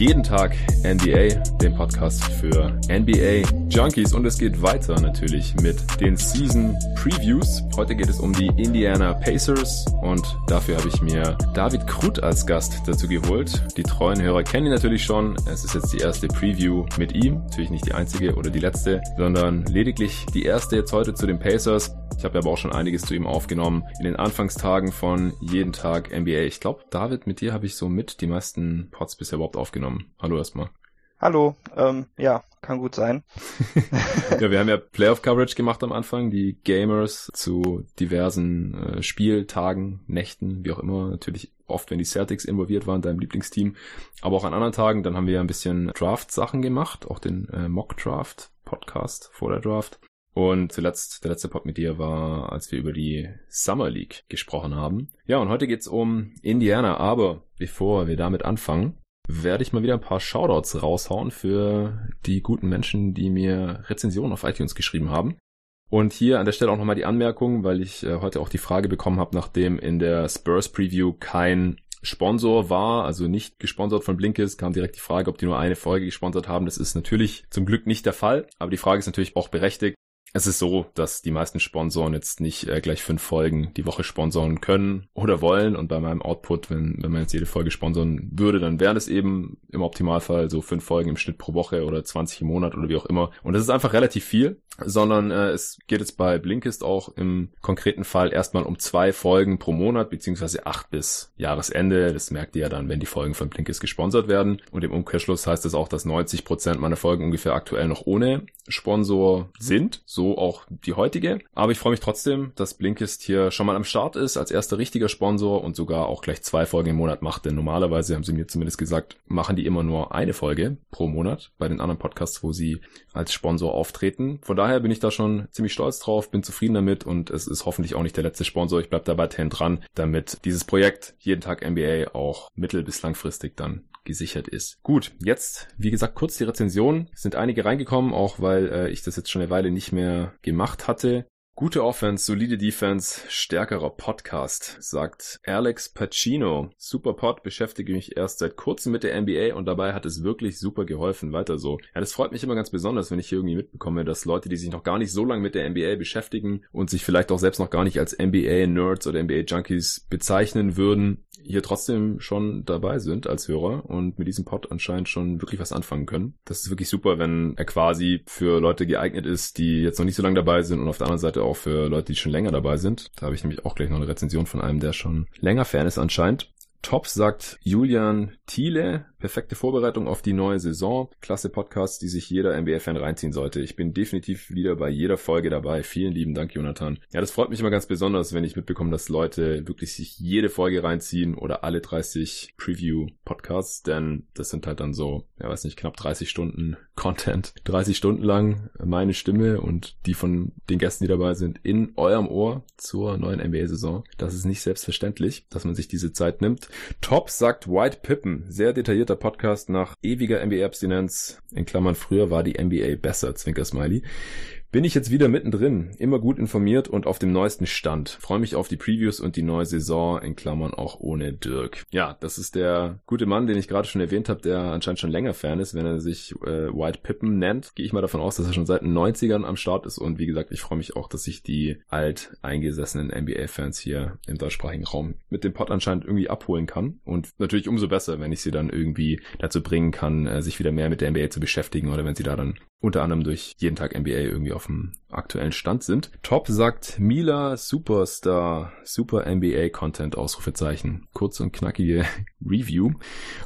Jeden Tag NBA, dem Podcast für NBA Junkies. Und es geht weiter natürlich mit den Season Previews. Heute geht es um die Indiana Pacers und dafür habe ich mir David Krut als Gast dazu geholt. Die treuen Hörer kennen ihn natürlich schon. Es ist jetzt die erste Preview mit ihm. Natürlich nicht die einzige oder die letzte, sondern lediglich die erste jetzt heute zu den Pacers. Ich habe aber auch schon einiges zu ihm aufgenommen in den Anfangstagen von jeden Tag NBA. Ich glaube, David, mit dir habe ich so mit die meisten Pods bisher überhaupt aufgenommen. Hallo erstmal. Hallo, ähm, ja, kann gut sein. ja, wir haben ja Playoff-Coverage gemacht am Anfang, die Gamers zu diversen äh, Spieltagen, Nächten, wie auch immer, natürlich oft, wenn die Celtics involviert waren, deinem Lieblingsteam, aber auch an anderen Tagen, dann haben wir ja ein bisschen Draft-Sachen gemacht, auch den äh, Mock-Draft-Podcast vor der Draft. Und zuletzt, der letzte Pod mit dir war, als wir über die Summer League gesprochen haben. Ja, und heute geht's um Indiana, aber bevor wir damit anfangen, werde ich mal wieder ein paar Shoutouts raushauen für die guten Menschen, die mir Rezensionen auf iTunes geschrieben haben. Und hier an der Stelle auch nochmal die Anmerkung, weil ich äh, heute auch die Frage bekommen habe, nachdem in der Spurs Preview kein Sponsor war, also nicht gesponsert von Blinkist, kam direkt die Frage, ob die nur eine Folge gesponsert haben. Das ist natürlich zum Glück nicht der Fall, aber die Frage ist natürlich auch berechtigt. Es ist so, dass die meisten Sponsoren jetzt nicht äh, gleich fünf Folgen die Woche sponsoren können oder wollen. Und bei meinem Output, wenn, wenn man jetzt jede Folge sponsoren würde, dann wären es eben im Optimalfall so fünf Folgen im Schnitt pro Woche oder 20 im Monat oder wie auch immer. Und das ist einfach relativ viel, sondern äh, es geht jetzt bei Blinkist auch im konkreten Fall erstmal um zwei Folgen pro Monat, beziehungsweise acht bis Jahresende. Das merkt ihr ja dann, wenn die Folgen von Blinkist gesponsert werden. Und im Umkehrschluss heißt das auch, dass 90 Prozent meiner Folgen ungefähr aktuell noch ohne Sponsor sind. So so auch die heutige. Aber ich freue mich trotzdem, dass Blinkist hier schon mal am Start ist, als erster richtiger Sponsor und sogar auch gleich zwei Folgen im Monat macht. Denn normalerweise haben sie mir zumindest gesagt, machen die immer nur eine Folge pro Monat bei den anderen Podcasts, wo sie als Sponsor auftreten. Von daher bin ich da schon ziemlich stolz drauf, bin zufrieden damit und es ist hoffentlich auch nicht der letzte Sponsor. Ich bleibe da weiterhin dran, damit dieses Projekt jeden Tag NBA auch mittel- bis langfristig dann gesichert ist. Gut, jetzt, wie gesagt, kurz die Rezension. Es sind einige reingekommen, auch weil äh, ich das jetzt schon eine Weile nicht mehr gemacht hatte. Gute Offense, solide Defense, stärkerer Podcast, sagt Alex Pacino. Super Pod, beschäftige mich erst seit kurzem mit der NBA und dabei hat es wirklich super geholfen. Weiter so. Ja, das freut mich immer ganz besonders, wenn ich hier irgendwie mitbekomme, dass Leute, die sich noch gar nicht so lange mit der NBA beschäftigen und sich vielleicht auch selbst noch gar nicht als NBA-Nerds oder NBA-Junkies bezeichnen würden, hier trotzdem schon dabei sind als Hörer und mit diesem Pod anscheinend schon wirklich was anfangen können. Das ist wirklich super, wenn er quasi für Leute geeignet ist, die jetzt noch nicht so lange dabei sind und auf der anderen Seite auch für Leute, die schon länger dabei sind. Da habe ich nämlich auch gleich noch eine Rezension von einem, der schon länger Fan ist anscheinend. Top sagt Julian Thiele. Perfekte Vorbereitung auf die neue Saison. Klasse Podcasts, die sich jeder NBA-Fan reinziehen sollte. Ich bin definitiv wieder bei jeder Folge dabei. Vielen lieben Dank, Jonathan. Ja, das freut mich immer ganz besonders, wenn ich mitbekomme, dass Leute wirklich sich jede Folge reinziehen oder alle 30 Preview-Podcasts, denn das sind halt dann so, ja weiß nicht, knapp 30 Stunden Content. 30 Stunden lang meine Stimme und die von den Gästen, die dabei sind, in eurem Ohr zur neuen NBA-Saison. Das ist nicht selbstverständlich, dass man sich diese Zeit nimmt. Top sagt White Pippen. Sehr detaillierter Podcast nach ewiger NBA-Abstinenz. In Klammern, früher war die NBA besser, Zwinker Smiley bin ich jetzt wieder mittendrin, immer gut informiert und auf dem neuesten Stand. Freue mich auf die Previews und die neue Saison, in Klammern auch ohne Dirk. Ja, das ist der gute Mann, den ich gerade schon erwähnt habe, der anscheinend schon länger Fan ist, wenn er sich äh, White Pippen nennt. Gehe ich mal davon aus, dass er schon seit den 90ern am Start ist und wie gesagt, ich freue mich auch, dass sich die alt eingesessenen NBA-Fans hier im deutschsprachigen Raum mit dem Pod anscheinend irgendwie abholen kann und natürlich umso besser, wenn ich sie dann irgendwie dazu bringen kann, äh, sich wieder mehr mit der NBA zu beschäftigen oder wenn sie da dann unter anderem durch jeden Tag NBA irgendwie auf dem aktuellen Stand sind. Top sagt Mila Superstar, Super NBA Content, Ausrufezeichen. Kurz und knackige Review.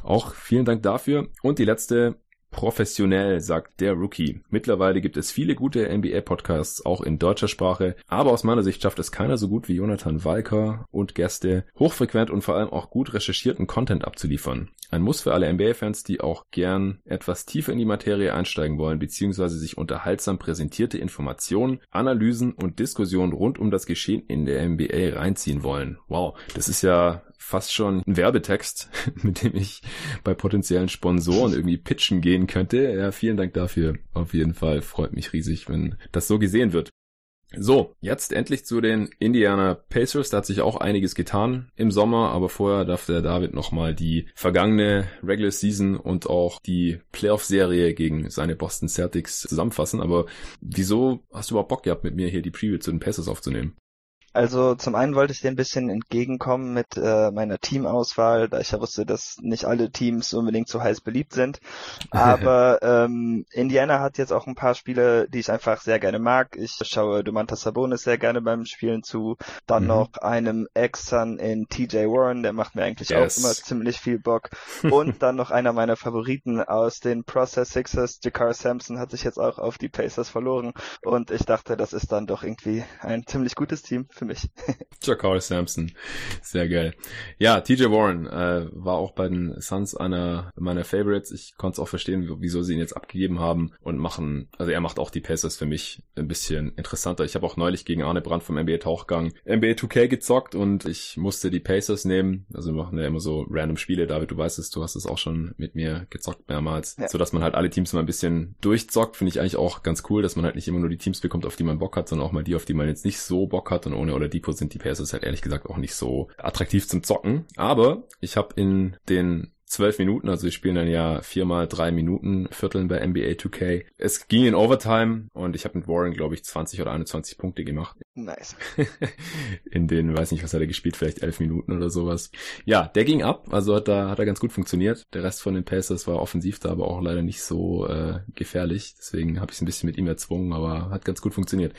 Auch vielen Dank dafür. Und die letzte Professionell, sagt der Rookie. Mittlerweile gibt es viele gute NBA-Podcasts, auch in deutscher Sprache, aber aus meiner Sicht schafft es keiner so gut wie Jonathan Walker und Gäste, hochfrequent und vor allem auch gut recherchierten Content abzuliefern. Ein Muss für alle NBA-Fans, die auch gern etwas tiefer in die Materie einsteigen wollen, beziehungsweise sich unterhaltsam präsentierte Informationen, Analysen und Diskussionen rund um das Geschehen in der NBA reinziehen wollen. Wow, das ist ja fast schon ein Werbetext, mit dem ich bei potenziellen Sponsoren irgendwie pitchen gehen könnte. Ja, vielen Dank dafür. Auf jeden Fall freut mich riesig, wenn das so gesehen wird. So, jetzt endlich zu den Indiana Pacers. Da hat sich auch einiges getan im Sommer, aber vorher darf der David nochmal die vergangene Regular Season und auch die Playoff-Serie gegen seine Boston Celtics zusammenfassen. Aber wieso hast du überhaupt Bock gehabt, mit mir hier die Preview zu den Pacers aufzunehmen? Also zum einen wollte ich dir ein bisschen entgegenkommen mit äh, meiner Teamauswahl, da ich ja wusste, dass nicht alle Teams unbedingt so heiß beliebt sind. Aber ähm, Indiana hat jetzt auch ein paar Spiele, die ich einfach sehr gerne mag. Ich schaue Domantas Sabonis sehr gerne beim Spielen zu. Dann mhm. noch einem Ex-Son in TJ Warren, der macht mir eigentlich yes. auch immer ziemlich viel Bock. Und dann noch einer meiner Favoriten aus den Process Sixers, Jakar Sampson, hat sich jetzt auch auf die Pacers verloren. Und ich dachte, das ist dann doch irgendwie ein ziemlich gutes Team für mich. Jakar Sampson. Sehr geil. Ja, TJ Warren äh, war auch bei den Suns einer meiner Favorites. Ich konnte es auch verstehen, wieso sie ihn jetzt abgegeben haben und machen, also er macht auch die Pacers für mich ein bisschen interessanter. Ich habe auch neulich gegen Arne Brandt vom NBA Tauchgang NBA 2K gezockt und ich musste die Pacers nehmen. Also wir machen ja immer so random Spiele. David, du weißt es, du hast es auch schon mit mir gezockt mehrmals. Ja. So dass man halt alle Teams mal ein bisschen durchzockt, finde ich eigentlich auch ganz cool, dass man halt nicht immer nur die Teams bekommt, auf die man Bock hat, sondern auch mal die, auf die man jetzt nicht so Bock hat und ohne Oladipo sind die Pacers halt ehrlich gesagt auch nicht so attraktiv zum Zocken. Aber ich habe in den zwölf Minuten, also wir spielen dann ja viermal drei Minuten Vierteln bei NBA 2K. Es ging in Overtime und ich habe mit Warren, glaube ich, 20 oder 21 Punkte gemacht. Nice. in den, weiß nicht, was hat er gespielt, vielleicht elf Minuten oder sowas. Ja, der ging ab, also hat da hat er ganz gut funktioniert. Der Rest von den Pacers war offensiv da, aber auch leider nicht so äh, gefährlich. Deswegen habe ich es ein bisschen mit ihm erzwungen, aber hat ganz gut funktioniert.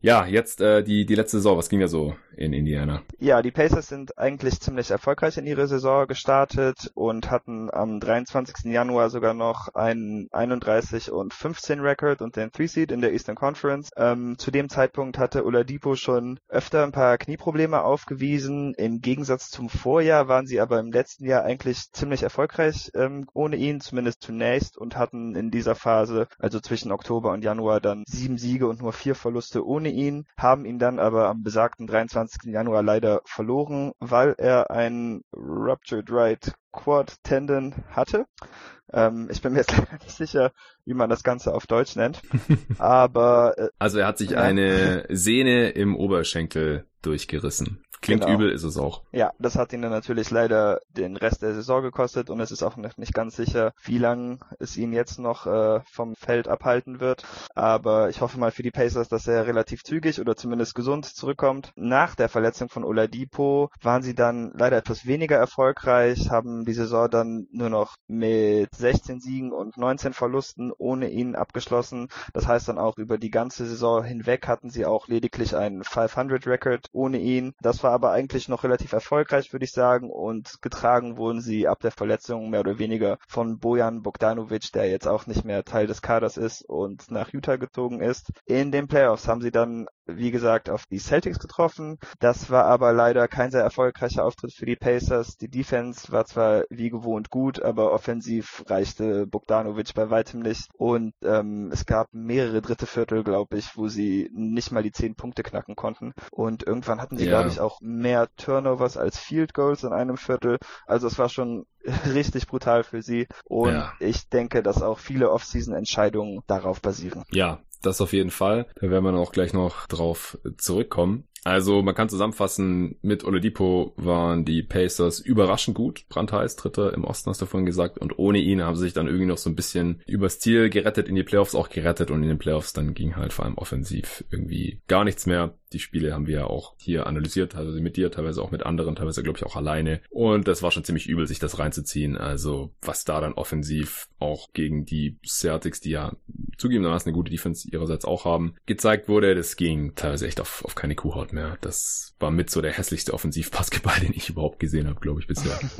Ja, jetzt äh, die die letzte Saison, was ging da so in Indiana? Ja, die Pacers sind eigentlich ziemlich erfolgreich in ihre Saison gestartet und hatten am 23. Januar sogar noch einen 31 und 15 Record und den 3 Seed in der Eastern Conference. Ähm, zu dem Zeitpunkt hatte Oladipo schon öfter ein paar Knieprobleme aufgewiesen. Im Gegensatz zum Vorjahr waren sie aber im letzten Jahr eigentlich ziemlich erfolgreich ähm, ohne ihn, zumindest zunächst, und hatten in dieser Phase, also zwischen Oktober und Januar, dann sieben Siege und nur vier Verluste ohne ihn, haben ihn dann aber am besagten 23. Januar leider verloren, weil er ein Ruptured Right Quad Tendon hatte. Ähm, ich bin mir jetzt leider nicht sicher, wie man das Ganze auf Deutsch nennt. Aber äh, also er hat sich eine Sehne im Oberschenkel durchgerissen. Klingt genau. übel, ist es auch. Ja, das hat ihn dann natürlich leider den Rest der Saison gekostet und es ist auch noch nicht ganz sicher, wie lange es ihn jetzt noch äh, vom Feld abhalten wird. Aber ich hoffe mal für die Pacers, dass er relativ zügig oder zumindest gesund zurückkommt. Nach der Verletzung von Oladipo waren sie dann leider etwas weniger erfolgreich, haben die Saison dann nur noch mit 16 Siegen und 19 Verlusten ohne ihn abgeschlossen. Das heißt dann auch über die ganze Saison hinweg hatten sie auch lediglich einen 500 Record ohne ihn. Das war aber eigentlich noch relativ erfolgreich, würde ich sagen, und getragen wurden sie ab der Verletzung mehr oder weniger von Bojan Bogdanovic, der jetzt auch nicht mehr Teil des Kaders ist und nach Utah gezogen ist. In den Playoffs haben sie dann wie gesagt, auf die Celtics getroffen. Das war aber leider kein sehr erfolgreicher Auftritt für die Pacers. Die Defense war zwar wie gewohnt gut, aber offensiv reichte Bogdanovic bei weitem nicht. Und ähm, es gab mehrere dritte Viertel, glaube ich, wo sie nicht mal die zehn Punkte knacken konnten. Und irgendwann hatten sie, ja. glaube ich, auch mehr Turnovers als Field Goals in einem Viertel. Also es war schon richtig brutal für sie. Und ja. ich denke, dass auch viele Off-Season-Entscheidungen darauf basieren. Ja, das auf jeden Fall. Da werden wir auch gleich noch drauf zurückkommen. Also man kann zusammenfassen, mit Oladipo waren die Pacers überraschend gut. Brandheiß, Dritter im Osten hast du vorhin gesagt. Und ohne ihn haben sie sich dann irgendwie noch so ein bisschen übers Ziel gerettet, in die Playoffs auch gerettet. Und in den Playoffs dann ging halt vor allem offensiv irgendwie gar nichts mehr. Die Spiele haben wir ja auch hier analysiert, teilweise mit dir, teilweise auch mit anderen, teilweise glaube ich auch alleine. Und das war schon ziemlich übel, sich das reinzuziehen. Also was da dann offensiv auch gegen die Celtics, die ja zugegebenermaßen eine gute Defense ihrerseits auch haben, gezeigt wurde, das ging teilweise echt auf, auf keine Kuhhaut mehr. Das war mit so der hässlichste Offensivbasketball, den ich überhaupt gesehen habe, glaube ich, bisher.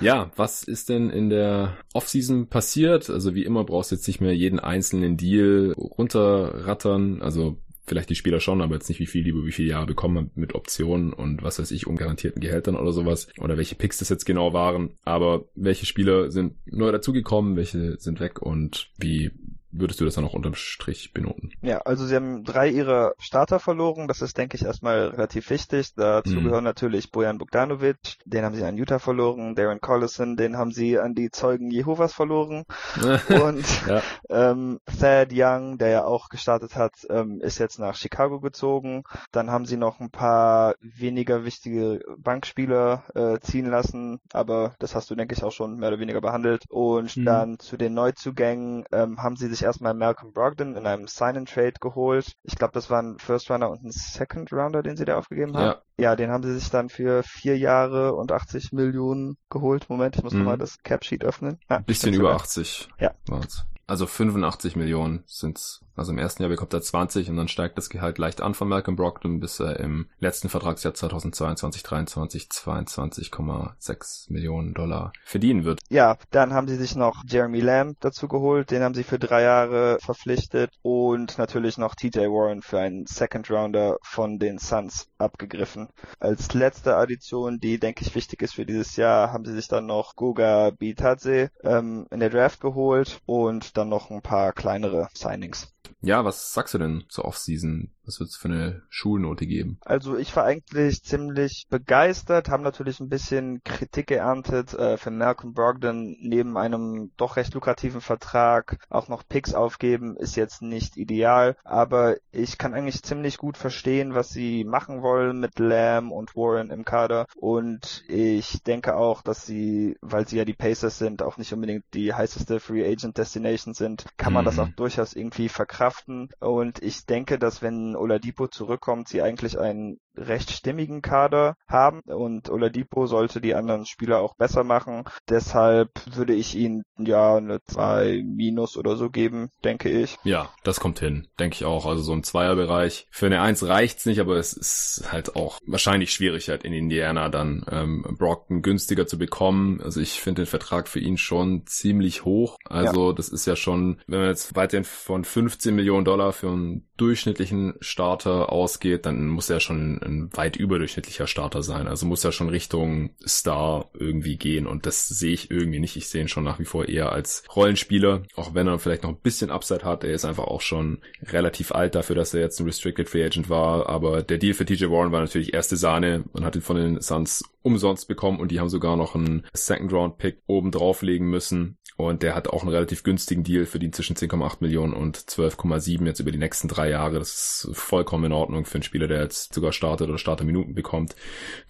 Ja, was ist denn in der Offseason passiert? Also wie immer brauchst du jetzt nicht mehr jeden einzelnen Deal runterrattern. Also vielleicht die Spieler schon, aber jetzt nicht wie viel die über wie viele Jahre bekommen mit Optionen und was weiß ich, ungarantierten Gehältern oder sowas oder welche Picks das jetzt genau waren. Aber welche Spieler sind neu dazugekommen, welche sind weg und wie würdest du das dann auch unterm Strich benoten? Ja, also sie haben drei ihrer Starter verloren. Das ist, denke ich, erstmal relativ wichtig. Dazu mhm. gehören natürlich Bojan Bogdanovic, den haben sie an Utah verloren, Darren Collison, den haben sie an die Zeugen Jehovas verloren. und ja. ähm, Thad Young, der ja auch gestartet hat, ähm, ist jetzt nach Chicago gezogen. Dann haben sie noch ein paar weniger wichtige Bankspieler äh, ziehen lassen, aber das hast du, denke ich, auch schon mehr oder weniger behandelt. Und mhm. dann zu den Neuzugängen ähm, haben sie sich erstmal Malcolm Brogdon in einem Sign-and-Trade geholt. Ich glaube, das war ein First Runner und ein Second Rounder, den sie da aufgegeben haben. Ja. Ja, den haben sie sich dann für vier Jahre und 80 Millionen geholt. Moment, ich muss mhm. nochmal das Cap-Sheet öffnen. Ah, Bisschen über 80. Ja. War's. Also 85 Millionen sind's. Also im ersten Jahr bekommt er 20 und dann steigt das Gehalt leicht an von Malcolm Brogdon, bis er im letzten Vertragsjahr 2022, 23 22,6 Millionen Dollar verdienen wird. Ja, dann haben sie sich noch Jeremy Lamb dazu geholt, den haben sie für drei Jahre verpflichtet und natürlich noch TJ Warren für einen Second Rounder von den Suns abgegriffen. Als letzte Addition, die denke ich wichtig ist für dieses Jahr, haben sie sich dann noch Goga Bitadze ähm, in der Draft geholt und dann noch ein paar kleinere Signings. Ja, was sagst du denn zur Offseason? Was wird es für eine Schulnote geben? Also ich war eigentlich ziemlich begeistert, haben natürlich ein bisschen Kritik geerntet äh, für Malcolm Brogdon neben einem doch recht lukrativen Vertrag auch noch Picks aufgeben, ist jetzt nicht ideal, aber ich kann eigentlich ziemlich gut verstehen, was sie machen wollen mit Lamb und Warren im Kader und ich denke auch, dass sie, weil sie ja die Pacers sind, auch nicht unbedingt die heißeste Free Agent Destination sind, kann man mhm. das auch durchaus irgendwie verkraften und ich denke, dass wenn Oladipo zurückkommt, sie eigentlich einen recht stimmigen Kader haben und Oladipo sollte die anderen Spieler auch besser machen. Deshalb würde ich ihnen ja eine 2 minus oder so geben, denke ich. Ja, das kommt hin, denke ich auch. Also so im Zweierbereich. Für eine 1 reicht's nicht, aber es ist halt auch wahrscheinlich schwierig halt in Indiana dann ähm, Brockton günstiger zu bekommen. Also ich finde den Vertrag für ihn schon ziemlich hoch. Also ja. das ist ja schon, wenn man jetzt weiterhin von 15 Millionen Dollar für einen durchschnittlichen Starter ausgeht, dann muss er schon ein weit überdurchschnittlicher Starter sein. Also muss er schon Richtung Star irgendwie gehen und das sehe ich irgendwie nicht. Ich sehe ihn schon nach wie vor eher als Rollenspieler, auch wenn er vielleicht noch ein bisschen Upside hat. Er ist einfach auch schon relativ alt dafür, dass er jetzt ein Restricted Free Agent war, aber der Deal für TJ Warren war natürlich erste Sahne. Man hat ihn von den Suns umsonst bekommen und die haben sogar noch einen Second Round Pick oben drauflegen müssen. Und der hat auch einen relativ günstigen Deal, verdient zwischen 10,8 Millionen und 12,7 jetzt über die nächsten drei Jahre. Das ist vollkommen in Ordnung für einen Spieler, der jetzt sogar startet oder Starterminuten bekommt.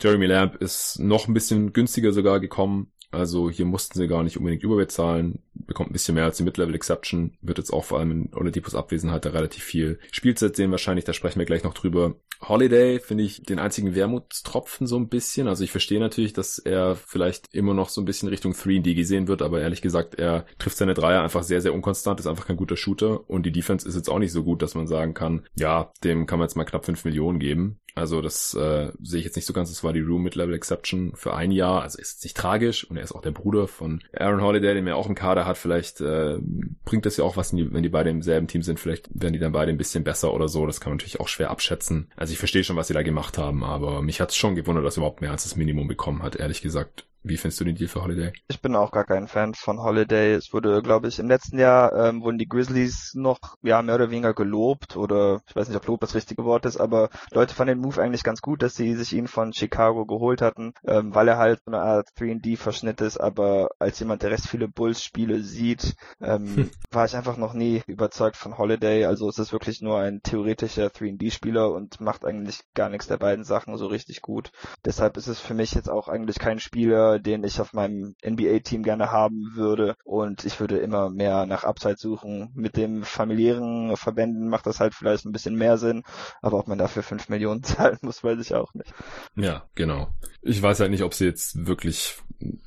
Jeremy Lamb ist noch ein bisschen günstiger sogar gekommen. Also hier mussten sie gar nicht unbedingt überbezahlen, bekommt ein bisschen mehr als die Mid-Level Exception, wird jetzt auch vor allem in Oladipos Abwesenheit da relativ viel Spielzeit sehen wahrscheinlich, da sprechen wir gleich noch drüber. Holiday finde ich den einzigen Wermutstropfen so ein bisschen, also ich verstehe natürlich, dass er vielleicht immer noch so ein bisschen Richtung 3D gesehen wird, aber ehrlich gesagt, er trifft seine Dreier einfach sehr, sehr unkonstant, ist einfach kein guter Shooter und die Defense ist jetzt auch nicht so gut, dass man sagen kann, ja, dem kann man jetzt mal knapp 5 Millionen geben. Also das äh, sehe ich jetzt nicht so ganz. Das war die Room Mid-Level Exception für ein Jahr. Also ist nicht tragisch und er ist auch der Bruder von Aaron Holiday, den er auch im Kader hat. Vielleicht äh, bringt das ja auch was, wenn die beide im selben Team sind. Vielleicht werden die dann beide ein bisschen besser oder so. Das kann man natürlich auch schwer abschätzen. Also ich verstehe schon, was sie da gemacht haben, aber mich hat es schon gewundert, dass er überhaupt mehr als das Minimum bekommen hat, ehrlich gesagt. Wie findest du den Deal für Holiday? Ich bin auch gar kein Fan von Holiday. Es wurde, glaube ich, im letzten Jahr ähm, wurden die Grizzlies noch ja mehr oder weniger gelobt oder ich weiß nicht, ob Lob das richtige Wort ist, aber Leute fanden den Move eigentlich ganz gut, dass sie sich ihn von Chicago geholt hatten, ähm, weil er halt so eine Art 3D-Verschnitt ist, aber als jemand, der recht viele Bulls-Spiele sieht, ähm, hm. war ich einfach noch nie überzeugt von Holiday. Also es ist wirklich nur ein theoretischer 3D-Spieler und macht eigentlich gar nichts der beiden Sachen so richtig gut. Deshalb ist es für mich jetzt auch eigentlich kein Spieler, den ich auf meinem NBA-Team gerne haben würde. Und ich würde immer mehr nach Upside suchen. Mit dem familiären Verbänden macht das halt vielleicht ein bisschen mehr Sinn. Aber ob man dafür fünf Millionen zahlen muss, weiß ich auch nicht. Ja, genau. Ich weiß halt nicht, ob sie jetzt wirklich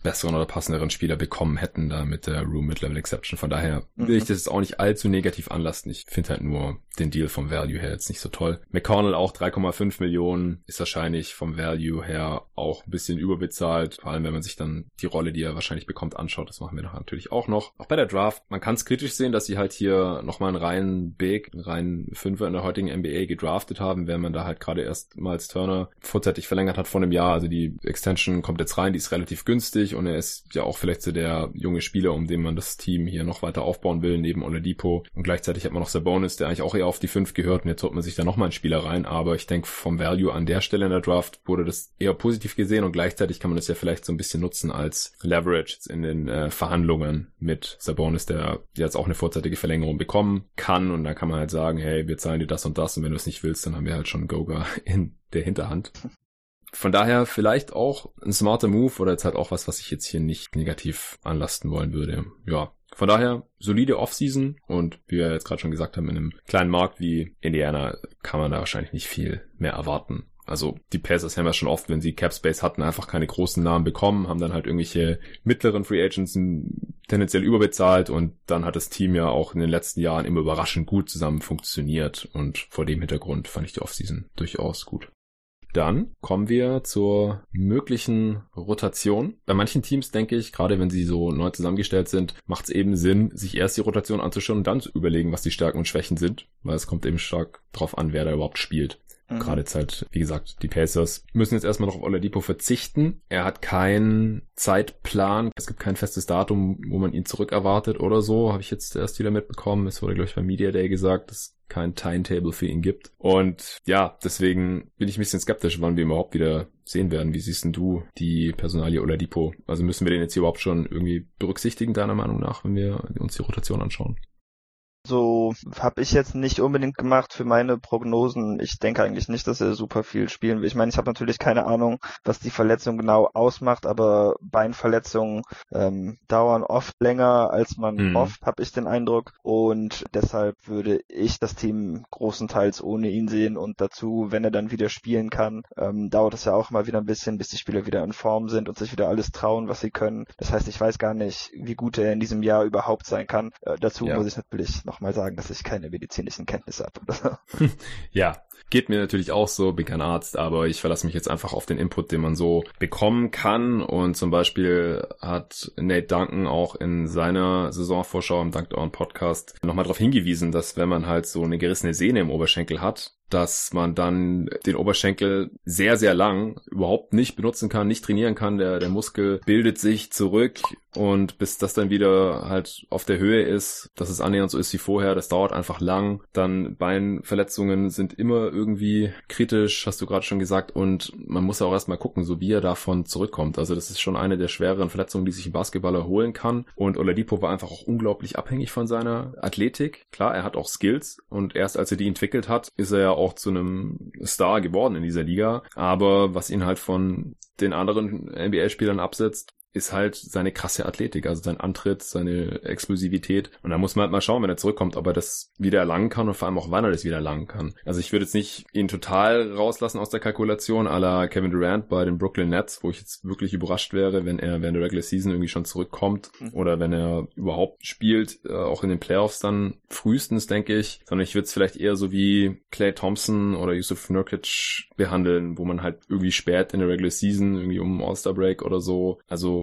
besseren oder passenderen Spieler bekommen hätten da mit der Room Mid-Level Exception. Von daher will mhm. ich das jetzt auch nicht allzu negativ anlassen. Ich finde halt nur den Deal vom Value her jetzt nicht so toll. McConnell auch 3,5 Millionen ist wahrscheinlich vom Value her auch ein bisschen überbezahlt, vor allem wenn wenn man sich dann die Rolle, die er wahrscheinlich bekommt, anschaut. Das machen wir natürlich auch noch. Auch bei der Draft, man kann es kritisch sehen, dass sie halt hier nochmal einen reinen Big, einen reinen Fünfer in der heutigen NBA gedraftet haben, wenn man da halt gerade erst Miles Turner vorzeitig verlängert hat vor einem Jahr. Also die Extension kommt jetzt rein, die ist relativ günstig und er ist ja auch vielleicht so der junge Spieler, um den man das Team hier noch weiter aufbauen will, neben Oladipo. Und gleichzeitig hat man noch Sabonis, der eigentlich auch eher auf die 5 gehört und jetzt holt man sich da nochmal einen Spieler rein. Aber ich denke, vom Value an der Stelle in der Draft wurde das eher positiv gesehen und gleichzeitig kann man das ja vielleicht so ein bisschen nutzen als Leverage in den äh, Verhandlungen mit Sabonis, der jetzt auch eine vorzeitige Verlängerung bekommen kann und da kann man halt sagen, hey, wir zahlen dir das und das und wenn du es nicht willst, dann haben wir halt schon Goga in der Hinterhand. Von daher vielleicht auch ein smarter Move oder jetzt halt auch was, was ich jetzt hier nicht negativ anlasten wollen würde. Ja, von daher solide Offseason und wie wir jetzt gerade schon gesagt haben, in einem kleinen Markt wie Indiana kann man da wahrscheinlich nicht viel mehr erwarten. Also die Pacers haben ja schon oft, wenn sie Cap Space hatten, einfach keine großen Namen bekommen, haben dann halt irgendwelche mittleren Free Agents tendenziell überbezahlt und dann hat das Team ja auch in den letzten Jahren immer überraschend gut zusammen funktioniert und vor dem Hintergrund fand ich die Offseason durchaus gut. Dann kommen wir zur möglichen Rotation. Bei manchen Teams denke ich, gerade wenn sie so neu zusammengestellt sind, macht es eben Sinn, sich erst die Rotation anzuschauen und dann zu überlegen, was die Stärken und Schwächen sind, weil es kommt eben stark drauf an, wer da überhaupt spielt. Mhm. Gerade jetzt halt, wie gesagt, die Pacers müssen jetzt erstmal noch auf Oladipo verzichten. Er hat keinen Zeitplan. Es gibt kein festes Datum, wo man ihn zurück erwartet oder so. Habe ich jetzt erst wieder mitbekommen. Es wurde, glaube ich, beim Media Day gesagt, dass kein Timetable für ihn gibt. Und ja, deswegen bin ich ein bisschen skeptisch, wann wir überhaupt wieder sehen werden. Wie siehst denn du die Personalie Oladipo? Also müssen wir den jetzt hier überhaupt schon irgendwie berücksichtigen, deiner Meinung nach, wenn wir uns die Rotation anschauen? So habe ich jetzt nicht unbedingt gemacht für meine Prognosen. Ich denke eigentlich nicht, dass er super viel spielen will. Ich meine, ich habe natürlich keine Ahnung, was die Verletzung genau ausmacht, aber Beinverletzungen ähm, dauern oft länger, als man mhm. hofft, habe ich den Eindruck. Und deshalb würde ich das Team großenteils ohne ihn sehen. Und dazu, wenn er dann wieder spielen kann, ähm, dauert es ja auch mal wieder ein bisschen, bis die Spieler wieder in Form sind und sich wieder alles trauen, was sie können. Das heißt, ich weiß gar nicht, wie gut er in diesem Jahr überhaupt sein kann. Äh, dazu ja. muss ich natürlich noch nochmal sagen, dass ich keine medizinischen Kenntnisse habe. ja, geht mir natürlich auch so, bin kein Arzt, aber ich verlasse mich jetzt einfach auf den Input, den man so bekommen kann. Und zum Beispiel hat Nate Duncan auch in seiner Saisonvorschau im Dunked On Podcast nochmal darauf hingewiesen, dass wenn man halt so eine gerissene Sehne im Oberschenkel hat, dass man dann den Oberschenkel sehr, sehr lang überhaupt nicht benutzen kann, nicht trainieren kann. Der, der Muskel bildet sich zurück und bis das dann wieder halt auf der Höhe ist, dass es annähernd so ist wie vorher, das dauert einfach lang. Dann Beinverletzungen sind immer irgendwie kritisch, hast du gerade schon gesagt. Und man muss ja auch erstmal gucken, so wie er davon zurückkommt. Also das ist schon eine der schwereren Verletzungen, die sich ein Basketballer holen kann. Und Oladipo war einfach auch unglaublich abhängig von seiner Athletik. Klar, er hat auch Skills und erst als er die entwickelt hat, ist er ja auch zu einem Star geworden in dieser Liga. Aber was ihn halt von den anderen NBA-Spielern absetzt, ist halt seine krasse Athletik, also sein Antritt, seine Explosivität. Und da muss man halt mal schauen, wenn er zurückkommt, ob er das wieder erlangen kann und vor allem auch wann er das wieder erlangen kann. Also ich würde jetzt nicht ihn total rauslassen aus der Kalkulation, à la Kevin Durant bei den Brooklyn Nets, wo ich jetzt wirklich überrascht wäre, wenn er während der Regular Season irgendwie schon zurückkommt mhm. oder wenn er überhaupt spielt, äh, auch in den Playoffs dann frühestens, denke ich. Sondern ich würde es vielleicht eher so wie Clay Thompson oder Yusuf Nurkic behandeln, wo man halt irgendwie spät in der Regular Season, irgendwie um All-Star Break oder so, also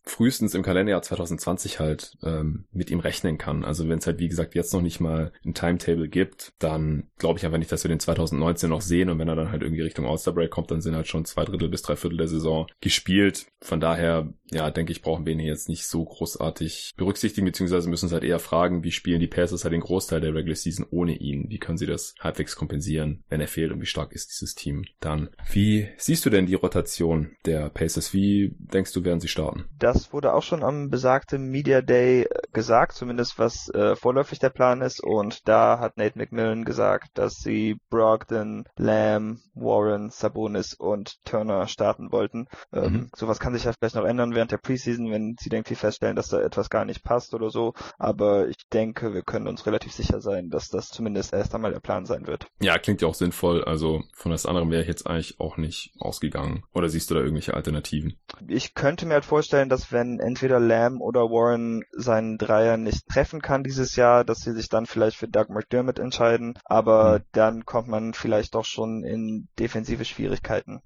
frühestens im Kalenderjahr 2020 halt ähm, mit ihm rechnen kann. Also wenn es halt wie gesagt jetzt noch nicht mal ein Timetable gibt, dann glaube ich einfach nicht, dass wir den 2019 noch sehen und wenn er dann halt irgendwie Richtung All-Star Break kommt, dann sind halt schon zwei Drittel bis drei Viertel der Saison gespielt. Von daher, ja, denke ich, brauchen wir ihn jetzt nicht so großartig berücksichtigen, beziehungsweise müssen uns halt eher fragen, wie spielen die Pacers halt den Großteil der Regular Season ohne ihn? Wie können sie das halbwegs kompensieren, wenn er fehlt und wie stark ist dieses Team dann? Wie siehst du denn die Rotation der Pacers? Wie denkst du, werden sie starten? Das wurde auch schon am besagten Media Day äh, gesagt, zumindest was äh, vorläufig der Plan ist. Und da hat Nate McMillan gesagt, dass sie Brogdon, Lamb, Warren, Sabonis und Turner starten wollten. Ähm, mhm. Sowas kann sich ja vielleicht noch ändern während der Preseason, wenn sie irgendwie feststellen, dass da etwas gar nicht passt oder so. Aber ich denke, wir können uns relativ sicher sein, dass das zumindest erst einmal der Plan sein wird. Ja, klingt ja auch sinnvoll. Also von das andere wäre ich jetzt eigentlich auch nicht ausgegangen. Oder siehst du da irgendwelche Alternativen? Ich könnte mir halt vorstellen, dass wenn entweder Lamb oder Warren seinen Dreier nicht treffen kann dieses Jahr, dass sie sich dann vielleicht für Doug McDermott entscheiden, aber mhm. dann kommt man vielleicht doch schon in defensive Schwierigkeiten.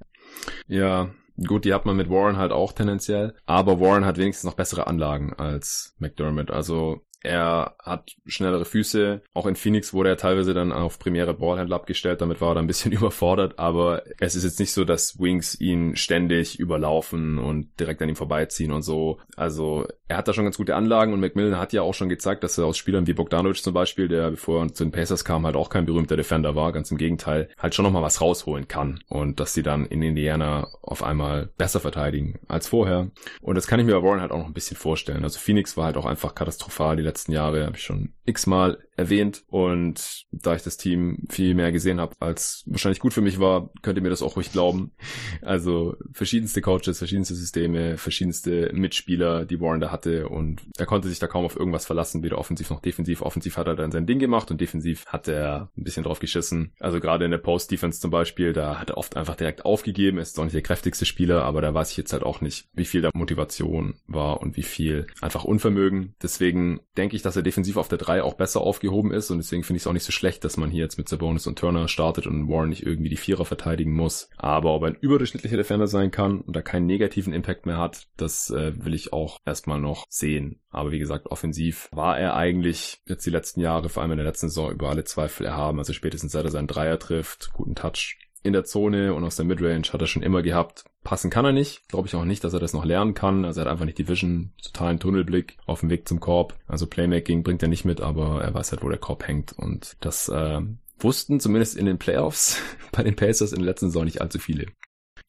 Ja, Gut, die hat man mit Warren halt auch tendenziell, aber Warren hat wenigstens noch bessere Anlagen als McDermott. Also er hat schnellere Füße. Auch in Phoenix wurde er teilweise dann auf primäre Ballhändler abgestellt. Damit war er dann ein bisschen überfordert. Aber es ist jetzt nicht so, dass Wings ihn ständig überlaufen und direkt an ihm vorbeiziehen und so. Also er hat da schon ganz gute Anlagen und McMillan hat ja auch schon gezeigt, dass er aus Spielern wie Bogdanovic zum Beispiel, der bevor er zu den Pacers kam, halt auch kein berühmter Defender war. Ganz im Gegenteil, halt schon nochmal was rausholen kann. Und dass sie dann in Indiana auf einmal besser verteidigen als vorher. Und das kann ich mir bei Warren halt auch noch ein bisschen vorstellen. Also Phoenix war halt auch einfach katastrophal die Jahre, habe ich schon x-mal erwähnt. Und da ich das Team viel mehr gesehen habe, als wahrscheinlich gut für mich war, könnt ihr mir das auch ruhig glauben. Also verschiedenste Coaches, verschiedenste Systeme, verschiedenste Mitspieler, die Warren da hatte. Und er konnte sich da kaum auf irgendwas verlassen, weder offensiv noch defensiv. Offensiv hat er dann sein Ding gemacht und defensiv hat er ein bisschen drauf geschissen. Also gerade in der Post-Defense zum Beispiel, da hat er oft einfach direkt aufgegeben. Er ist auch nicht der kräftigste Spieler, aber da weiß ich jetzt halt auch nicht, wie viel da Motivation war und wie viel einfach Unvermögen. Deswegen denke ich, dass er defensiv auf der 3 auch besser aufgehoben ist und deswegen finde ich es auch nicht so schlecht, dass man hier jetzt mit Sabonis und Turner startet und Warren nicht irgendwie die Vierer verteidigen muss. Aber ob er ein überdurchschnittlicher Defender sein kann und da keinen negativen Impact mehr hat, das äh, will ich auch erstmal noch sehen. Aber wie gesagt, offensiv war er eigentlich jetzt die letzten Jahre, vor allem in der letzten Saison, über alle Zweifel erhaben. Also spätestens seit er seinen Dreier trifft, guten Touch in der Zone und aus der Midrange hat er schon immer gehabt. Passen kann er nicht. Glaube ich auch nicht, dass er das noch lernen kann. Also er hat einfach nicht die Vision, totalen Tunnelblick auf dem Weg zum Korb. Also Playmaking bringt er nicht mit, aber er weiß halt, wo der Korb hängt. Und das äh, wussten zumindest in den Playoffs bei den Pacers in der letzten Saison nicht allzu viele.